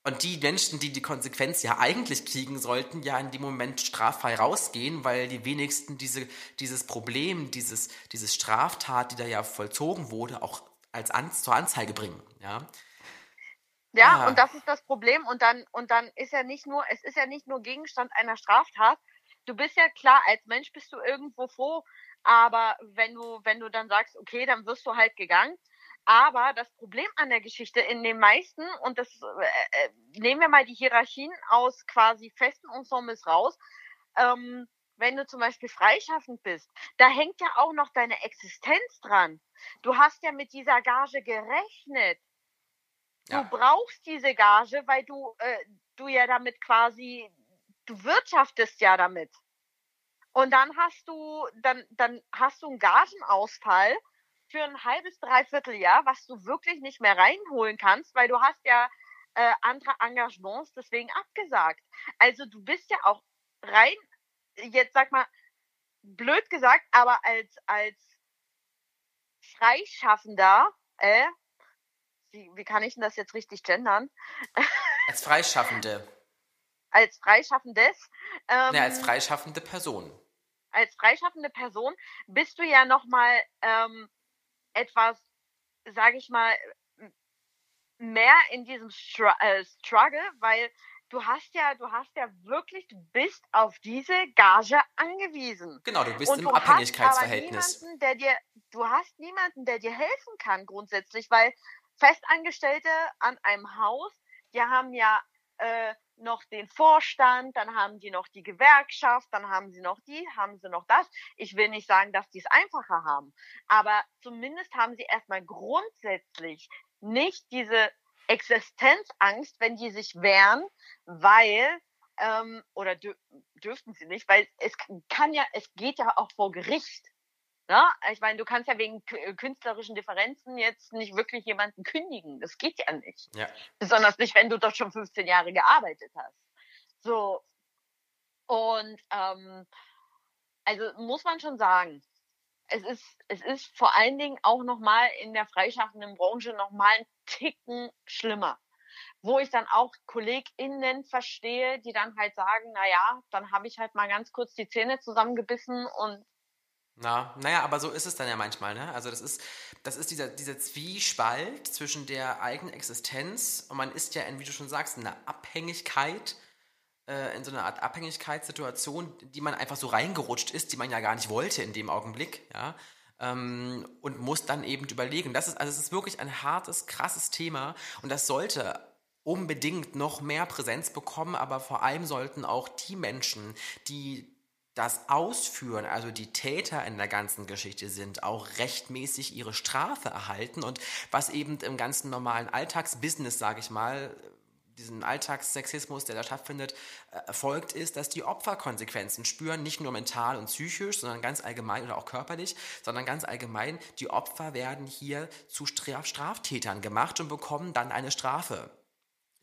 Und die Menschen, die die Konsequenz ja eigentlich kriegen sollten, ja in dem Moment straffrei rausgehen, weil die wenigsten diese, dieses Problem, dieses, dieses Straftat, die da ja vollzogen wurde, auch als An zur Anzeige bringen. Ja. Ja, ah. und das ist das Problem. Und dann, und dann ist ja nicht nur, es ist ja nicht nur Gegenstand einer Straftat. Du bist ja klar, als Mensch bist du irgendwo froh, aber wenn du, wenn du dann sagst, okay, dann wirst du halt gegangen, aber das Problem an der Geschichte in den meisten, und das äh, äh, nehmen wir mal die Hierarchien aus quasi festen Ensembles raus, ähm, wenn du zum Beispiel freischaffend bist, da hängt ja auch noch deine Existenz dran. Du hast ja mit dieser Gage gerechnet. Ja. Du brauchst diese Gage, weil du, äh, du ja damit quasi, du wirtschaftest ja damit. Und dann hast du, dann, dann hast du einen Gagenausfall für ein halbes, dreiviertel Jahr, was du wirklich nicht mehr reinholen kannst, weil du hast ja äh, andere Engagements deswegen abgesagt. Also du bist ja auch rein, jetzt sag mal, blöd gesagt, aber als, als Freischaffender, äh, wie, wie kann ich denn das jetzt richtig gendern? Als Freischaffende. als Freischaffendes. Ähm, ne, als freischaffende Person. Als freischaffende Person bist du ja nochmal ähm, etwas, sage ich mal, mehr in diesem Str äh, Struggle, weil du hast ja, du hast ja wirklich, du bist auf diese Gage angewiesen. Genau, du bist und im du Abhängigkeitsverhältnis. Hast aber niemanden, der dir, du hast niemanden, der dir helfen kann grundsätzlich, weil Festangestellte an einem Haus, die haben ja äh, noch den Vorstand, dann haben die noch die Gewerkschaft, dann haben sie noch die, haben sie noch das. Ich will nicht sagen, dass die es einfacher haben, aber zumindest haben sie erstmal grundsätzlich nicht diese Existenzangst, wenn die sich wehren, weil ähm, oder dür dürften sie nicht, weil es kann ja, es geht ja auch vor Gericht. Ne? Ich meine, du kannst ja wegen äh, künstlerischen Differenzen jetzt nicht wirklich jemanden kündigen. Das geht ja nicht. Ja. Besonders nicht, wenn du dort schon 15 Jahre gearbeitet hast. So. Und ähm, also muss man schon sagen, es ist, es ist vor allen Dingen auch nochmal in der freischaffenden Branche nochmal ein Ticken schlimmer wo ich dann auch KollegInnen verstehe, die dann halt sagen, na ja, dann habe ich halt mal ganz kurz die Zähne zusammengebissen und na, naja, aber so ist es dann ja manchmal, ne? Also das ist, das ist dieser, dieser Zwiespalt zwischen der eigenen Existenz und man ist ja in, wie du schon sagst, in einer Abhängigkeit, äh, in so einer Art Abhängigkeitssituation, die man einfach so reingerutscht ist, die man ja gar nicht wollte in dem Augenblick, ja. Ähm, und muss dann eben überlegen. Das ist, also es ist wirklich ein hartes, krasses Thema und das sollte unbedingt noch mehr Präsenz bekommen, aber vor allem sollten auch die Menschen, die das ausführen, also die Täter in der ganzen Geschichte sind, auch rechtmäßig ihre Strafe erhalten und was eben im ganzen normalen Alltagsbusiness, sage ich mal, diesen Alltagssexismus, der da stattfindet, äh, erfolgt ist, dass die Opfer Konsequenzen spüren, nicht nur mental und psychisch, sondern ganz allgemein oder auch körperlich, sondern ganz allgemein, die Opfer werden hier zu Straftätern gemacht und bekommen dann eine Strafe.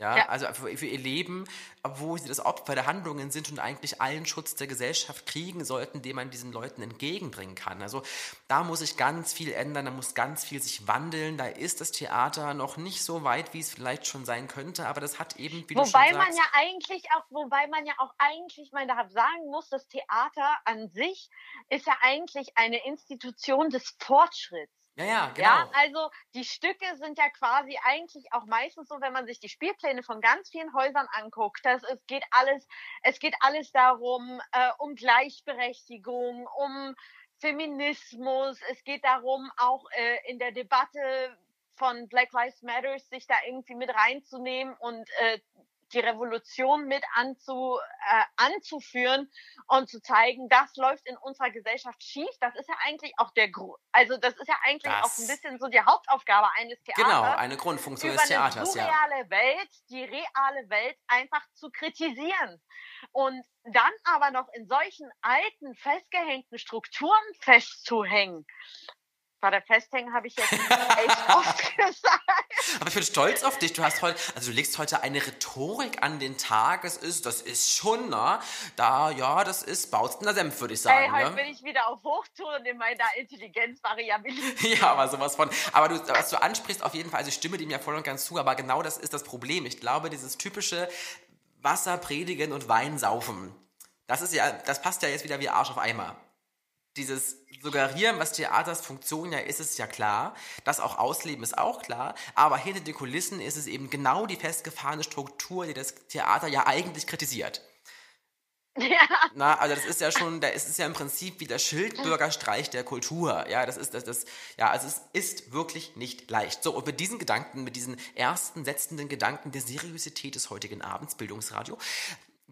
Ja, ja. also für, für, ihr Leben, obwohl sie das Opfer der Handlungen sind und eigentlich allen Schutz der Gesellschaft kriegen sollten, den man diesen Leuten entgegenbringen kann. Also da muss sich ganz viel ändern, da muss ganz viel sich wandeln. Da ist das Theater noch nicht so weit, wie es vielleicht schon sein könnte, aber das hat eben, wie wobei du schon man ja eigentlich auch, wobei man ja auch eigentlich mal da sagen muss, das Theater an sich ist ja eigentlich eine Institution des Fortschritts. Ja, ja, genau. Ja, also die Stücke sind ja quasi eigentlich auch meistens so, wenn man sich die Spielpläne von ganz vielen Häusern anguckt, dass es geht alles, es geht alles darum, äh, um Gleichberechtigung, um Feminismus, es geht darum, auch äh, in der Debatte von Black Lives Matter sich da irgendwie mit reinzunehmen und äh, die Revolution mit anzu, äh, anzuführen und zu zeigen, das läuft in unserer Gesellschaft schief. Das ist ja eigentlich auch der Grund. Also das ist ja eigentlich das auch ein bisschen so die Hauptaufgabe eines Theaters. Genau, eine Grundfunktion des Theaters. Die reale ja. Welt, die reale Welt einfach zu kritisieren. Und dann aber noch in solchen alten, festgehängten Strukturen festzuhängen. Bei der Festhängen habe ich jetzt echt oft gesagt. Aber ich bin stolz auf dich. Du hast heute, also du legst heute eine Rhetorik an den Tag. Es ist, das ist schon, ne? Da, ja, das ist Bautzener Senf, würde ich sagen. Ey, heute ne? bin ich wieder auf Hochtouren in meiner Intelligenzvariabilität. ja, aber sowas von. Aber du, was du ansprichst, auf jeden Fall, also ich stimme dem ja voll und ganz zu, aber genau das ist das Problem. Ich glaube, dieses typische Wasser predigen und Wein saufen. Das ist ja, das passt ja jetzt wieder wie Arsch auf Eimer dieses Suggerieren, was Theaters Funktion ja ist, ist ja klar. Das auch ausleben ist auch klar. Aber hinter den Kulissen ist es eben genau die festgefahrene Struktur, die das Theater ja eigentlich kritisiert. Ja. Na, also das ist ja schon, da ist es ja im Prinzip wie der Schildbürgerstreich der Kultur. Ja, das ist das, das, ja, also es ist wirklich nicht leicht. So, und mit diesen Gedanken, mit diesen ersten setzenden Gedanken der Seriosität des heutigen Abends, Bildungsradio,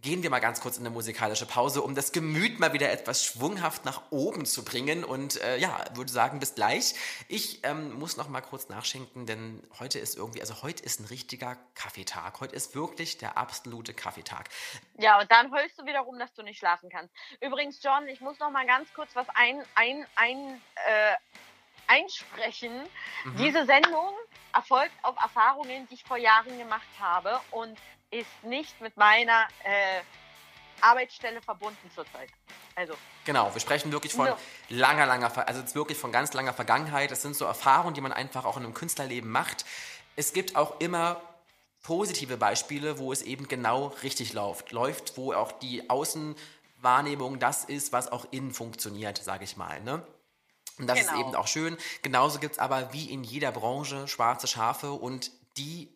gehen wir mal ganz kurz in eine musikalische Pause, um das Gemüt mal wieder etwas schwunghaft nach oben zu bringen. Und äh, ja, würde sagen, bis gleich. Ich ähm, muss noch mal kurz nachschenken, denn heute ist irgendwie, also heute ist ein richtiger Kaffeetag. Heute ist wirklich der absolute Kaffeetag. Ja, und dann heulst du wieder rum, dass du nicht schlafen kannst. Übrigens, John, ich muss noch mal ganz kurz was ein, ein, ein, äh, einsprechen. Mhm. Diese Sendung erfolgt auf Erfahrungen, die ich vor Jahren gemacht habe. Und ist nicht mit meiner äh, Arbeitsstelle verbunden zurzeit. Also. Genau, wir sprechen wirklich von no. langer, langer, also wirklich von ganz langer Vergangenheit. Das sind so Erfahrungen, die man einfach auch in einem Künstlerleben macht. Es gibt auch immer positive Beispiele, wo es eben genau richtig läuft. Läuft, wo auch die Außenwahrnehmung das ist, was auch innen funktioniert, sage ich mal. Ne? Und das genau. ist eben auch schön. Genauso gibt es aber wie in jeder Branche schwarze Schafe und die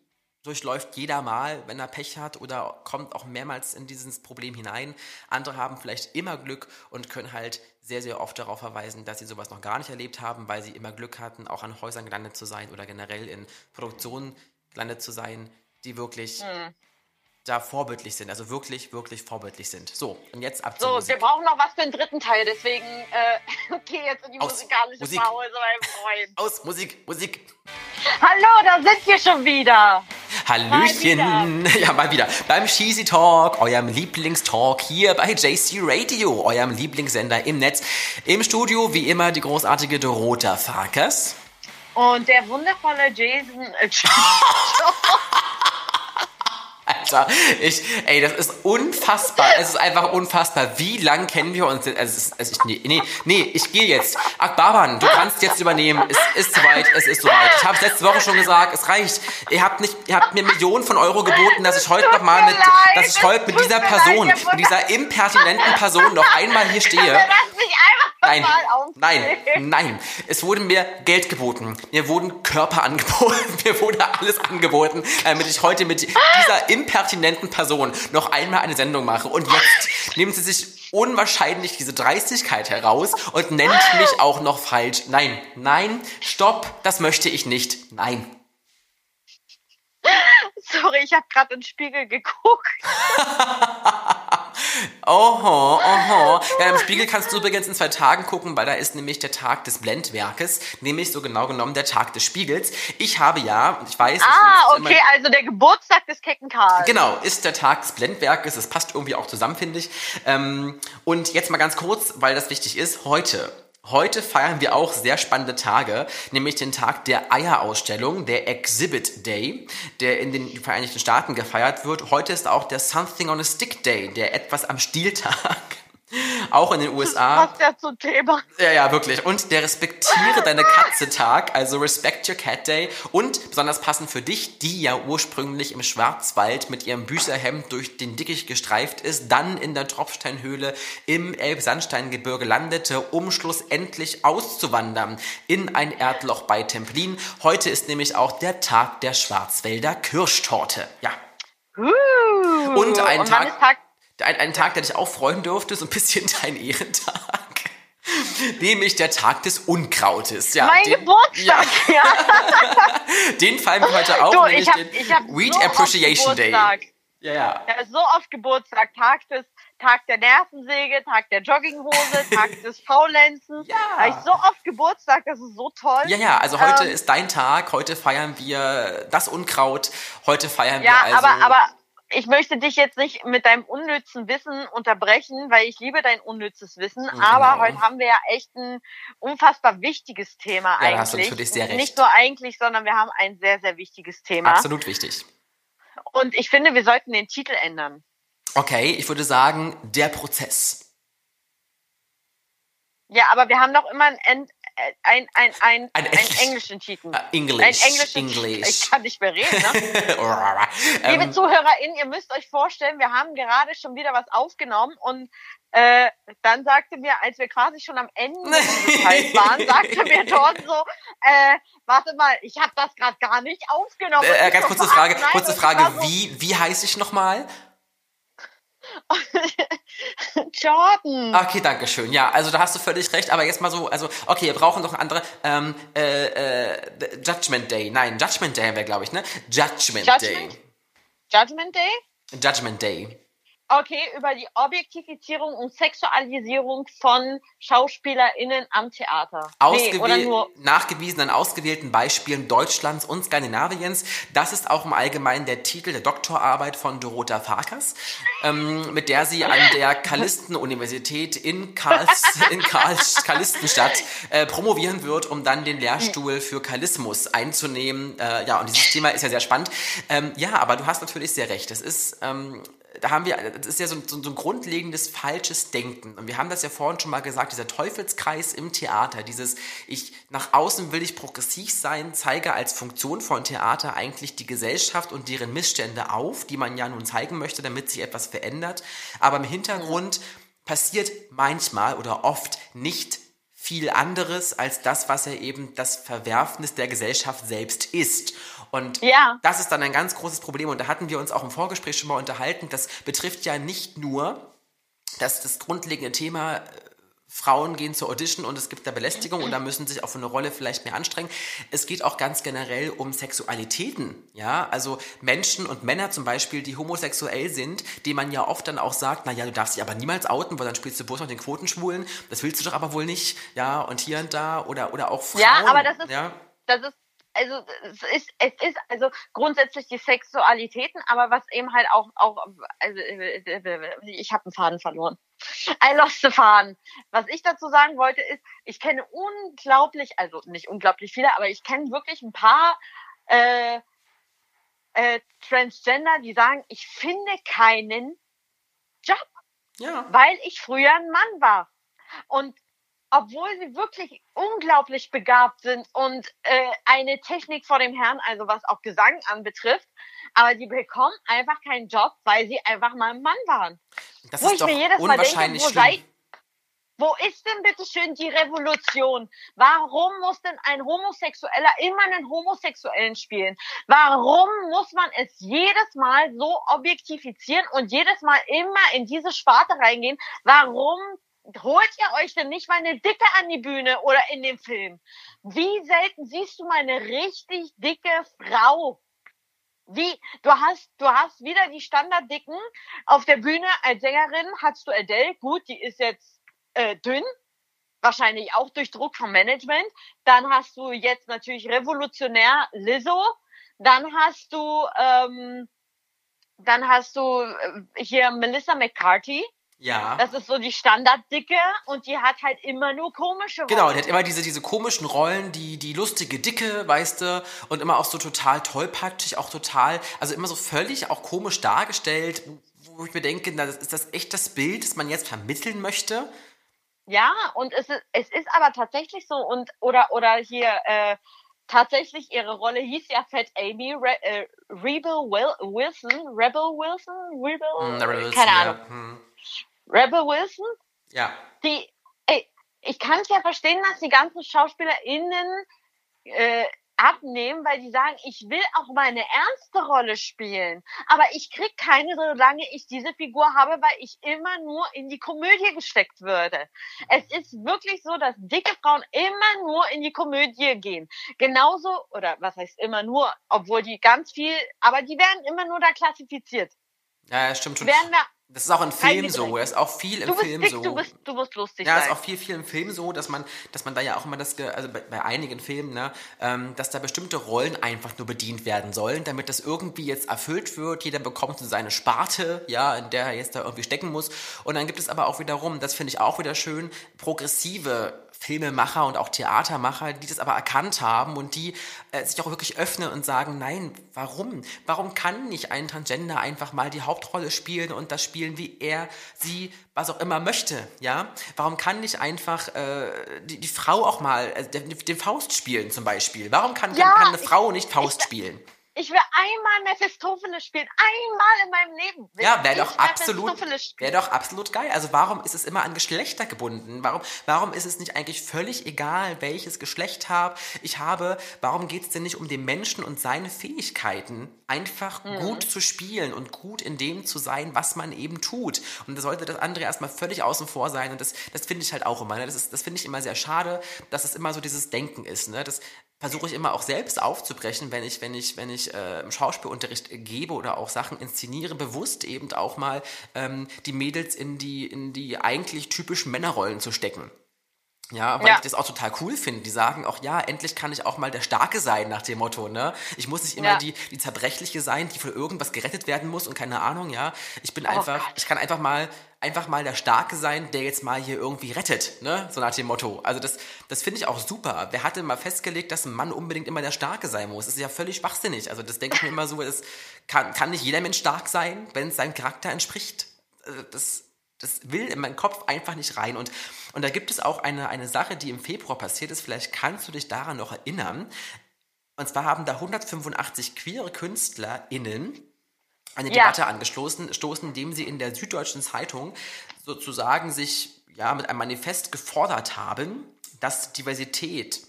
durchläuft jeder mal, wenn er Pech hat oder kommt auch mehrmals in dieses Problem hinein. Andere haben vielleicht immer Glück und können halt sehr, sehr oft darauf verweisen, dass sie sowas noch gar nicht erlebt haben, weil sie immer Glück hatten, auch an Häusern gelandet zu sein oder generell in Produktionen gelandet zu sein, die wirklich mhm. Da vorbildlich sind, also wirklich, wirklich vorbildlich sind. So, und jetzt ab So, Musik. wir brauchen noch was für den dritten Teil, deswegen äh, okay, jetzt in die Aus, musikalische Musik. Pause, mein Freund. Aus, Musik, Musik. Hallo, da sind wir schon wieder. Hallöchen. Mal ja, mal wieder. Beim Cheesy Talk, eurem Lieblingstalk hier bei JC Radio, eurem Lieblingssender im Netz. Im Studio, wie immer, die großartige Dorota Farkas. Und der wundervolle Jason. Alter, ich, ey, das ist unfassbar. Es ist einfach unfassbar. Wie lang kennen wir uns denn? Also, es ist, es ist, nee, nee, nee, ich gehe jetzt. Akbaban, du kannst jetzt übernehmen. Es ist soweit, es ist soweit. Ich habe letzte Woche schon gesagt, es reicht. Ihr habt nicht, ihr habt mir Millionen von Euro geboten, dass ich heute nochmal mit, dass ich heute mit dieser Person, mit dieser impertinenten Person noch einmal hier stehe. Nein, nein, nein. Es wurde mir Geld geboten. Mir wurden Körper angeboten. Mir wurde alles angeboten, damit ich heute mit dieser impertinenten Person noch einmal eine Sendung mache. Und jetzt nehmen sie sich unwahrscheinlich diese Dreistigkeit heraus und nennt mich auch noch falsch. Nein, nein, stopp, das möchte ich nicht. Nein. Sorry, ich habe gerade in den Spiegel geguckt. Oho, oho. Ja, im Spiegel kannst du übrigens in zwei Tagen gucken, weil da ist nämlich der Tag des Blendwerkes, nämlich so genau genommen der Tag des Spiegels. Ich habe ja, ich weiß. Ah, okay, also der Geburtstag des Kecken Karls. Genau, ist der Tag des Blendwerkes. Das passt irgendwie auch zusammen, finde ich. Ähm, und jetzt mal ganz kurz, weil das wichtig ist, heute Heute feiern wir auch sehr spannende Tage, nämlich den Tag der Eierausstellung, der Exhibit Day, der in den Vereinigten Staaten gefeiert wird. Heute ist auch der Something on a Stick Day, der etwas am Stieltag. Auch in den USA. Das passt ja zum Thema. Ja, ja, wirklich. Und der Respektiere deine Katze Tag, also Respect Your Cat Day. Und besonders passend für dich, die ja ursprünglich im Schwarzwald mit ihrem Büßerhemd durch den Dickicht gestreift ist, dann in der Tropfsteinhöhle im Elbsandsteingebirge landete, um schlussendlich auszuwandern in ein Erdloch bei Templin. Heute ist nämlich auch der Tag der Schwarzwälder Kirschtorte. Ja. Uh, und ein und Tag ein, ein Tag, der dich auch freuen dürfte, so ein bisschen dein Ehrentag. Nämlich der Tag des Unkrautes. Ja, mein den, Geburtstag, ja. den feiern wir heute auch, du, nämlich ich hab, den ich Weed so Appreciation Day. Ja, ja. Ja, so oft Geburtstag. Tag des Tag der Nervensäge, Tag der Jogginghose, Tag des Faulenzens. Ja. Da hab ich so oft Geburtstag, das ist so toll. Ja, ja, also heute Ähm, ist dein Tag, heute feiern wir das Unkraut, heute feiern Ja, wir also... aber, aber ich möchte dich jetzt nicht mit deinem unnützen Wissen unterbrechen, weil ich liebe dein unnützes Wissen. Aber Genau. heute haben wir ja echt ein unfassbar wichtiges Thema Ja, eigentlich. hast du natürlich sehr recht. Nicht nur eigentlich, sondern wir haben ein sehr, sehr wichtiges Thema. Absolut wichtig. Und ich finde, wir sollten den Titel ändern. Okay, ich würde sagen, der Prozess. Ja, aber wir haben doch immer ein, ein, ein, ein, Ein englischen Titel. Äh, English. Ein englischen English. Ich kann nicht mehr reden, ne? Liebe ähm, ZuhörerInnen, ihr müsst euch vorstellen, wir haben gerade schon wieder was aufgenommen und äh, dann sagte mir, als wir quasi schon am Ende waren, sagte mir dort so, äh, warte mal, ich habe das gerade gar nicht aufgenommen. äh, Und ganz kurze? Frage, kurze Frage, wie, wie heiße ich nochmal? Jordan. Okay, danke schön. Ja, also da hast du völlig recht, aber jetzt mal so, also, okay, wir brauchen eine andere, ähm, äh, äh, Judgment Day. Nein, Judgment Day wäre, glaube ich, ne? Judgment, Judgment? Day. Judgment Day? Judgment Day. Okay, über die Objektifizierung und Sexualisierung von SchauspielerInnen am Theater. Nee, Ausgewähl- nur nachgewiesen an ausgewählten Beispielen Deutschlands und Skandinaviens. Das ist auch im Allgemeinen der Titel der Doktorarbeit von Dorota Farkas, ähm, mit der sie an der Kallisten-Universität in, Karls, in Karls, Kallistenstadt äh, promovieren wird, um dann den Lehrstuhl für Kallismus einzunehmen. Äh, ja, und dieses Thema ist ja sehr spannend. Ähm, ja, aber du hast natürlich sehr recht. Es ist... Ähm, da haben wir, das ist ja so, so, so ein grundlegendes falsches Denken. Und wir haben das ja vorhin schon mal gesagt, dieser Teufelskreis im Theater, dieses, ich, nach außen will ich progressiv sein, zeige als Funktion von Theater eigentlich die Gesellschaft und deren Missstände auf, die man ja nun zeigen möchte, damit sich etwas verändert. Aber im Hintergrund passiert manchmal oder oft nicht viel anderes als das, was ja eben das Verwerfnis der Gesellschaft selbst ist. Und Ja. das ist dann ein ganz großes Problem. Und da hatten wir uns auch im Vorgespräch schon mal unterhalten. Das betrifft ja nicht nur das, das grundlegende Thema, äh, Frauen gehen zur Audition und es gibt da Belästigung und da müssen sich auch für eine Rolle vielleicht mehr anstrengen. Es geht auch ganz generell um Sexualitäten. Ja, also Menschen und Männer zum Beispiel, die homosexuell sind, die man ja oft dann auch sagt, na ja, du darfst dich aber niemals outen, weil dann spielst du bloß noch den Quotenschwulen. Das willst du doch aber wohl nicht. Ja, und hier und da oder, oder auch Frauen. Ja, aber das ist- ja, das ist also es ist es ist also grundsätzlich die Sexualitäten, aber was eben halt auch auch also äh, ich habe einen Faden verloren. I lost the Faden. Was ich dazu sagen wollte ist, ich kenne unglaublich, also nicht unglaublich viele, aber ich kenne wirklich ein paar äh, äh, Transgender, die sagen, ich finde keinen Job, Ja. weil ich früher ein Mann war. Und obwohl sie wirklich unglaublich begabt sind und äh, eine Technik vor dem Herrn, also was auch Gesang anbetrifft, aber die bekommen einfach keinen Job, weil sie einfach mal ein Mann waren. Das Wo ist ich doch mir jedes Mal denke, wo seid, wo ist denn bitte schön die Revolution? Warum muss denn ein Homosexueller immer einen Homosexuellen spielen? Warum muss man es jedes Mal so objektifizieren und jedes Mal immer in diese Sparte reingehen? Warum holt ihr euch denn nicht mal eine Dicke an die Bühne oder in den Film? Wie selten siehst du mal eine richtig dicke Frau? Wie, du hast, du hast wieder die Standarddicken auf der Bühne als Sängerin hast du Adele, gut, die ist jetzt äh, dünn, wahrscheinlich auch durch Druck vom Management. Dann hast du jetzt natürlich revolutionär Lizzo. Dann hast du, ähm, dann hast du äh, hier Melissa McCarthy. Ja. Das ist so die Standarddicke und die hat halt immer nur komische Rollen. Genau, der hat immer diese, diese komischen Rollen, die, die lustige Dicke, weißt du, und immer auch so total tollpatschig, auch total, also immer so völlig auch komisch dargestellt, wo, ich mir denke, na, das, ist das echt das Bild, das man jetzt vermitteln möchte? Ja, und es ist, es ist aber tatsächlich so und oder oder hier äh, tatsächlich ihre Rolle hieß ja Fat Amy Re, äh, Rebel Wil Wilson, Rebel Wilson, Rebel, Rebel Wilson, keine ja. Ahnung, Hm. Rebel Wilson, Ja. die, ey, ich kann es ja verstehen, dass die ganzen SchauspielerInnen äh, abnehmen, weil die sagen, ich will auch mal eine ernste Rolle spielen. Aber ich krieg keine, solange ich diese Figur habe, weil ich immer nur in die Komödie gesteckt würde. Es ist wirklich so, dass dicke Frauen immer nur in die Komödie gehen. Genauso, oder was heißt immer nur, obwohl die ganz viel, aber die werden immer nur da klassifiziert. Ja, stimmt schon. Werden da, Das ist auch im Film Reingedrängt. so, das ist auch viel im bist Film dick, so. du bist, du musst lustig Ja, ist sein. auch viel, viel im Film so, dass man, dass man da ja auch immer das, also bei, bei einigen Filmen, ne, ähm, dass da bestimmte Rollen einfach nur bedient werden sollen, damit das irgendwie jetzt erfüllt wird. Jeder bekommt so seine Sparte, ja, in der er jetzt da irgendwie stecken muss. Und dann gibt es aber auch wiederum, das finde ich auch wieder schön, progressive Filmemacher und auch Theatermacher, die das aber erkannt haben und die äh, sich auch wirklich öffnen und sagen, nein, warum? Warum kann nicht ein Transgender einfach mal die Hauptrolle spielen und das spielen, wie er, sie, was auch immer möchte, ja? Warum kann nicht einfach äh, die, die Frau auch mal äh, den, den Faust spielen zum Beispiel? Warum kann, Ja, kann eine ich- Frau nicht Faust ich- spielen? Ich will einmal Mephistopheles spielen. Einmal in meinem Leben. will Ja, wäre doch absolut, wäre doch absolut geil. Also warum ist es immer an Geschlechter gebunden? Warum, warum ist es nicht eigentlich völlig egal, welches Geschlecht habe, ich habe? Warum geht es denn nicht um den Menschen und seine Fähigkeiten, einfach Mhm. gut zu spielen und gut in dem zu sein, was man eben tut? Und da sollte das andere erstmal völlig außen vor sein. Und das, das finde ich halt auch immer. Ne? Das, ist- das finde ich immer sehr schade, dass es immer so dieses Denken ist. Ne? Das versuche ich immer auch selbst aufzubrechen, wenn ich, wenn ich, wenn ich äh, im Schauspielunterricht gebe oder auch Sachen inszeniere, bewusst eben auch mal ähm, die Mädels in die, in die eigentlich typischen Männerrollen zu stecken. Ja, weil Ja. ich das auch total cool finde. Die sagen auch, ja, endlich kann ich auch mal der Starke sein, nach dem Motto, ne? Ich muss nicht immer Ja. die, die Zerbrechliche sein, die für irgendwas gerettet werden muss und keine Ahnung, ja. Ich bin Oh einfach, Gott. ich kann einfach mal, einfach mal der Starke sein, der jetzt mal hier irgendwie rettet, ne? So nach dem Motto. Also das, das finde ich auch super. Wer hatte mal festgelegt, dass ein Mann unbedingt immer der Starke sein muss? Das ist ja völlig schwachsinnig. Also das denke ich mir immer so, es kann, kann nicht jeder Mensch stark sein, wenn es seinem Charakter entspricht. Also das, das will in meinen Kopf einfach nicht rein. Und, und da gibt es auch eine, eine Sache, die im Februar passiert ist. Vielleicht kannst du dich daran noch erinnern. Und zwar haben da 185 queere KünstlerInnen eine Ja. Debatte angestoßen, stoßen, indem sie in der Süddeutschen Zeitung sozusagen sich ja, mit einem Manifest gefordert haben, dass Diversität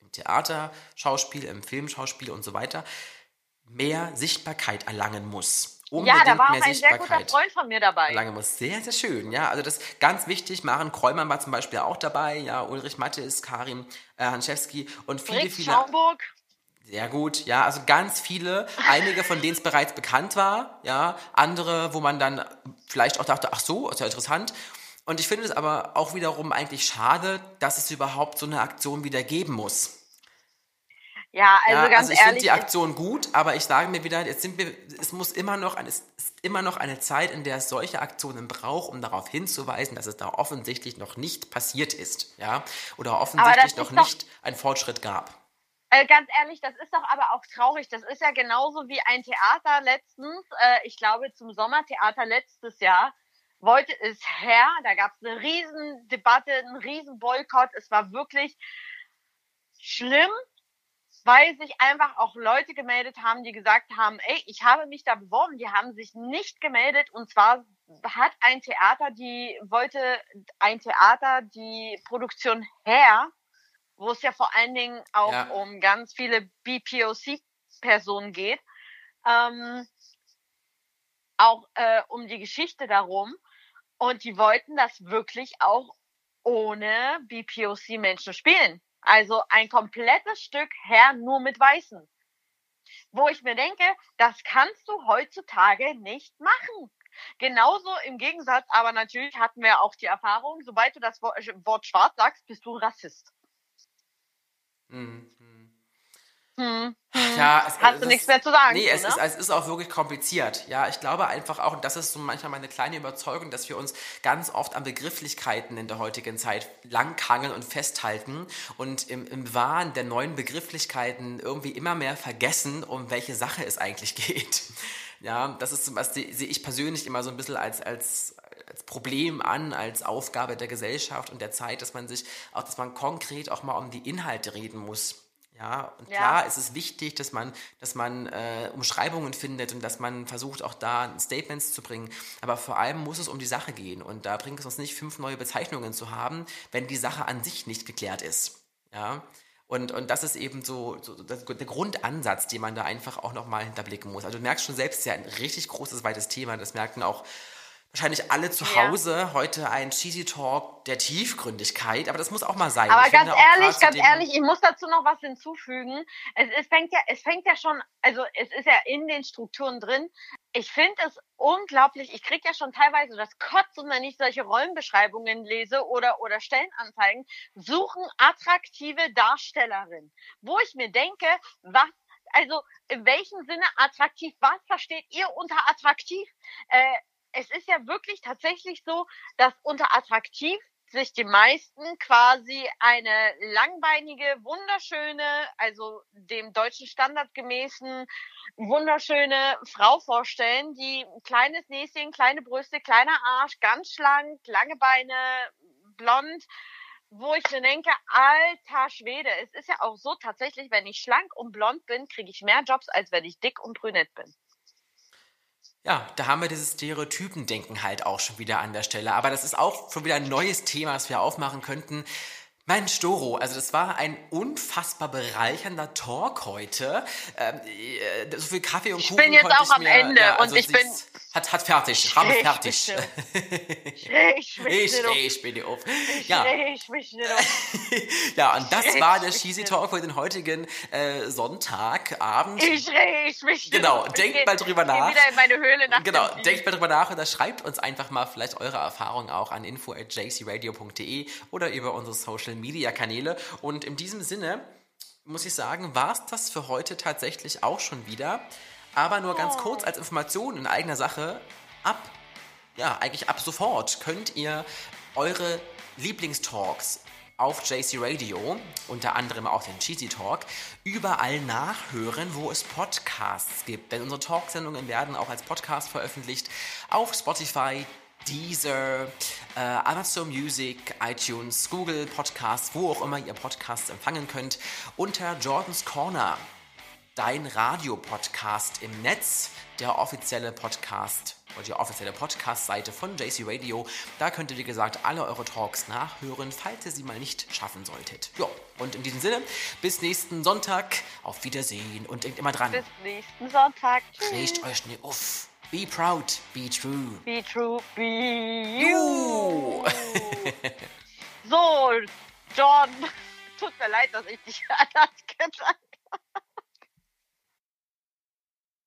im Theater, Schauspiel, im Filmschauspiel und so weiter mehr Sichtbarkeit erlangen muss. Ja, Unbedingt da war auch ein sehr guter Freund von mir dabei. lange muss. Sehr, sehr schön. Ja, also das ist ganz wichtig. Maren Kräumann war zum Beispiel auch dabei. Ja, Ulrich Mattes, Karim äh, Hanschewski und viele, Fritz viele. Schaumburg. Sehr gut. Ja, also ganz viele. Einige, von denen es bereits bekannt war. Ja, andere, wo man dann vielleicht auch dachte, ach so, ist ja interessant. Und ich finde es aber auch wiederum eigentlich schade, dass es überhaupt so eine Aktion wieder geben muss. Ja, also ja, ganz also ich finde die Aktion gut, aber ich sage mir wieder, jetzt sind wir, es muss immer noch, eine, es ist immer noch eine Zeit, in der es solche Aktionen braucht, um darauf hinzuweisen, dass es da offensichtlich noch nicht passiert ist, ja, oder offensichtlich noch nicht einen Fortschritt gab. Äh, ganz ehrlich, das ist doch aber auch traurig. Das ist ja genauso wie ein Theater letztens, äh, ich glaube zum Sommertheater letztes Jahr, wollte es her. Da gab es eine riesen Debatte, einen riesen Boykott. Es war wirklich schlimm, weil sich einfach auch Leute gemeldet haben, die gesagt haben, ey, ich habe mich da beworben. Die haben sich nicht gemeldet und zwar hat ein Theater, die wollte ein Theater die Produktion her, wo es ja vor allen Dingen auch ja. um ganz viele BPOC-Personen geht, ähm, auch äh, um die Geschichte darum. Und die wollten das wirklich auch ohne BPOC-Menschen spielen. Also ein komplettes Stück her nur mit Weißen. Wo ich mir denke, das kannst du heutzutage nicht machen. Genauso im Gegensatz, aber natürlich hatten wir auch die Erfahrung, sobald du das Wort schwarz sagst, bist du Rassist. Mhm. Hm, hm. Ja, es, Hast du nichts mehr zu sagen? Nee, es, ne? ist, es ist auch wirklich kompliziert. Ja, ich glaube einfach auch, und das ist so manchmal meine kleine Überzeugung, dass wir uns ganz oft an Begrifflichkeiten in der heutigen Zeit langhangeln und festhalten und im, im Wahn der neuen Begrifflichkeiten irgendwie immer mehr vergessen, um welche Sache es eigentlich geht. Ja, das ist was sehe ich persönlich immer so ein bisschen als, als Problem an, als Aufgabe der Gesellschaft und der Zeit, dass man sich auch, dass man konkret auch mal um die Inhalte reden muss. Ja, und ja. klar ist es wichtig, dass man, dass man äh, Umschreibungen findet und dass man versucht, auch da Statements zu bringen. Aber vor allem muss es um die Sache gehen. Und da bringt es uns nicht, fünf neue Bezeichnungen zu haben, wenn die Sache an sich nicht geklärt ist. Ja. Und, und das ist eben so, so der Grundansatz, den man da einfach auch nochmal hinterblicken muss. Also du merkst schon selbst, es ist ja ein richtig großes, weites Thema. Das merken auch wahrscheinlich alle zu Hause ja. heute ein Cheesy Talk der Tiefgründigkeit, aber das muss auch mal sein. Aber ich ganz ehrlich, ganz ehrlich, ich muss dazu noch was hinzufügen. Es, es fängt ja, es fängt ja schon, also es ist ja in den Strukturen drin. Ich finde es unglaublich. Ich kriege ja schon teilweise das Kotzen, wenn ich solche Rollenbeschreibungen lese oder oder Stellenanzeigen. Suchen attraktive Darstellerin, wo ich mir denke, was also in welchem Sinne attraktiv? Was versteht ihr unter attraktiv? Äh, es ist ja wirklich tatsächlich so, dass unter attraktiv sich die meisten quasi eine langbeinige, wunderschöne, also dem deutschen Standard gemäßen, wunderschöne Frau vorstellen, die kleines Näschen, kleine Brüste, kleiner Arsch, ganz schlank, lange Beine, blond, wo ich mir denke, alter Schwede, es ist ja auch so tatsächlich, wenn ich schlank und blond bin, kriege ich mehr Jobs, als wenn ich dick und brünett bin. Ja, da haben wir dieses Stereotypendenken halt auch schon wieder an der Stelle. Aber das ist auch schon wieder ein neues Thema, das wir aufmachen könnten. Mein Storo, also das war ein unfassbar bereichernder Talk heute. Ähm, äh, so viel Kaffee und Kuchen. Ich bin jetzt auch am mir, Ende ja, also und ich bin hat, hat fertig, habe fertig. Ich, ich, ich bin auf. Ja. Ich mich nicht auf. ja, und das war der Cheesy Talk für den heutigen äh, Sonntagabend. Ich ich mich Genau, denkt geh, mal drüber nach. wieder in meine Höhle nach Genau, denkt mal drüber nach und da schreibt uns einfach mal vielleicht eure Erfahrungen auch an info@jcradio.de oder über unsere Social Media Kanäle. Und in diesem Sinne muss ich sagen, war es das für heute tatsächlich auch schon wieder. Aber nur ganz kurz als Information in eigener Sache, ab, ja, eigentlich ab sofort könnt ihr eure Lieblingstalks auf JC Radio, unter anderem auch den Cheesy Talk, überall nachhören, wo es Podcasts gibt. Denn unsere Talksendungen werden auch als Podcast veröffentlicht auf Spotify, Deezer, äh, Amazon Music, iTunes, Google Podcasts, wo auch immer ihr Podcasts empfangen könnt, unter Jordan's Corner dein Radio-Podcast im Netz, der offizielle Podcast oder die offizielle Podcast-Seite von JC Radio. Da könnt ihr, wie gesagt, alle eure Talks nachhören, falls ihr sie mal nicht schaffen solltet. Ja, und in diesem Sinne, bis nächsten Sonntag. Auf Wiedersehen und denkt immer dran. Bis nächsten Sonntag. Riecht euch nicht auf. Be proud, be true. Be true, be you. so, John, tut mir leid, dass ich dich anders habe.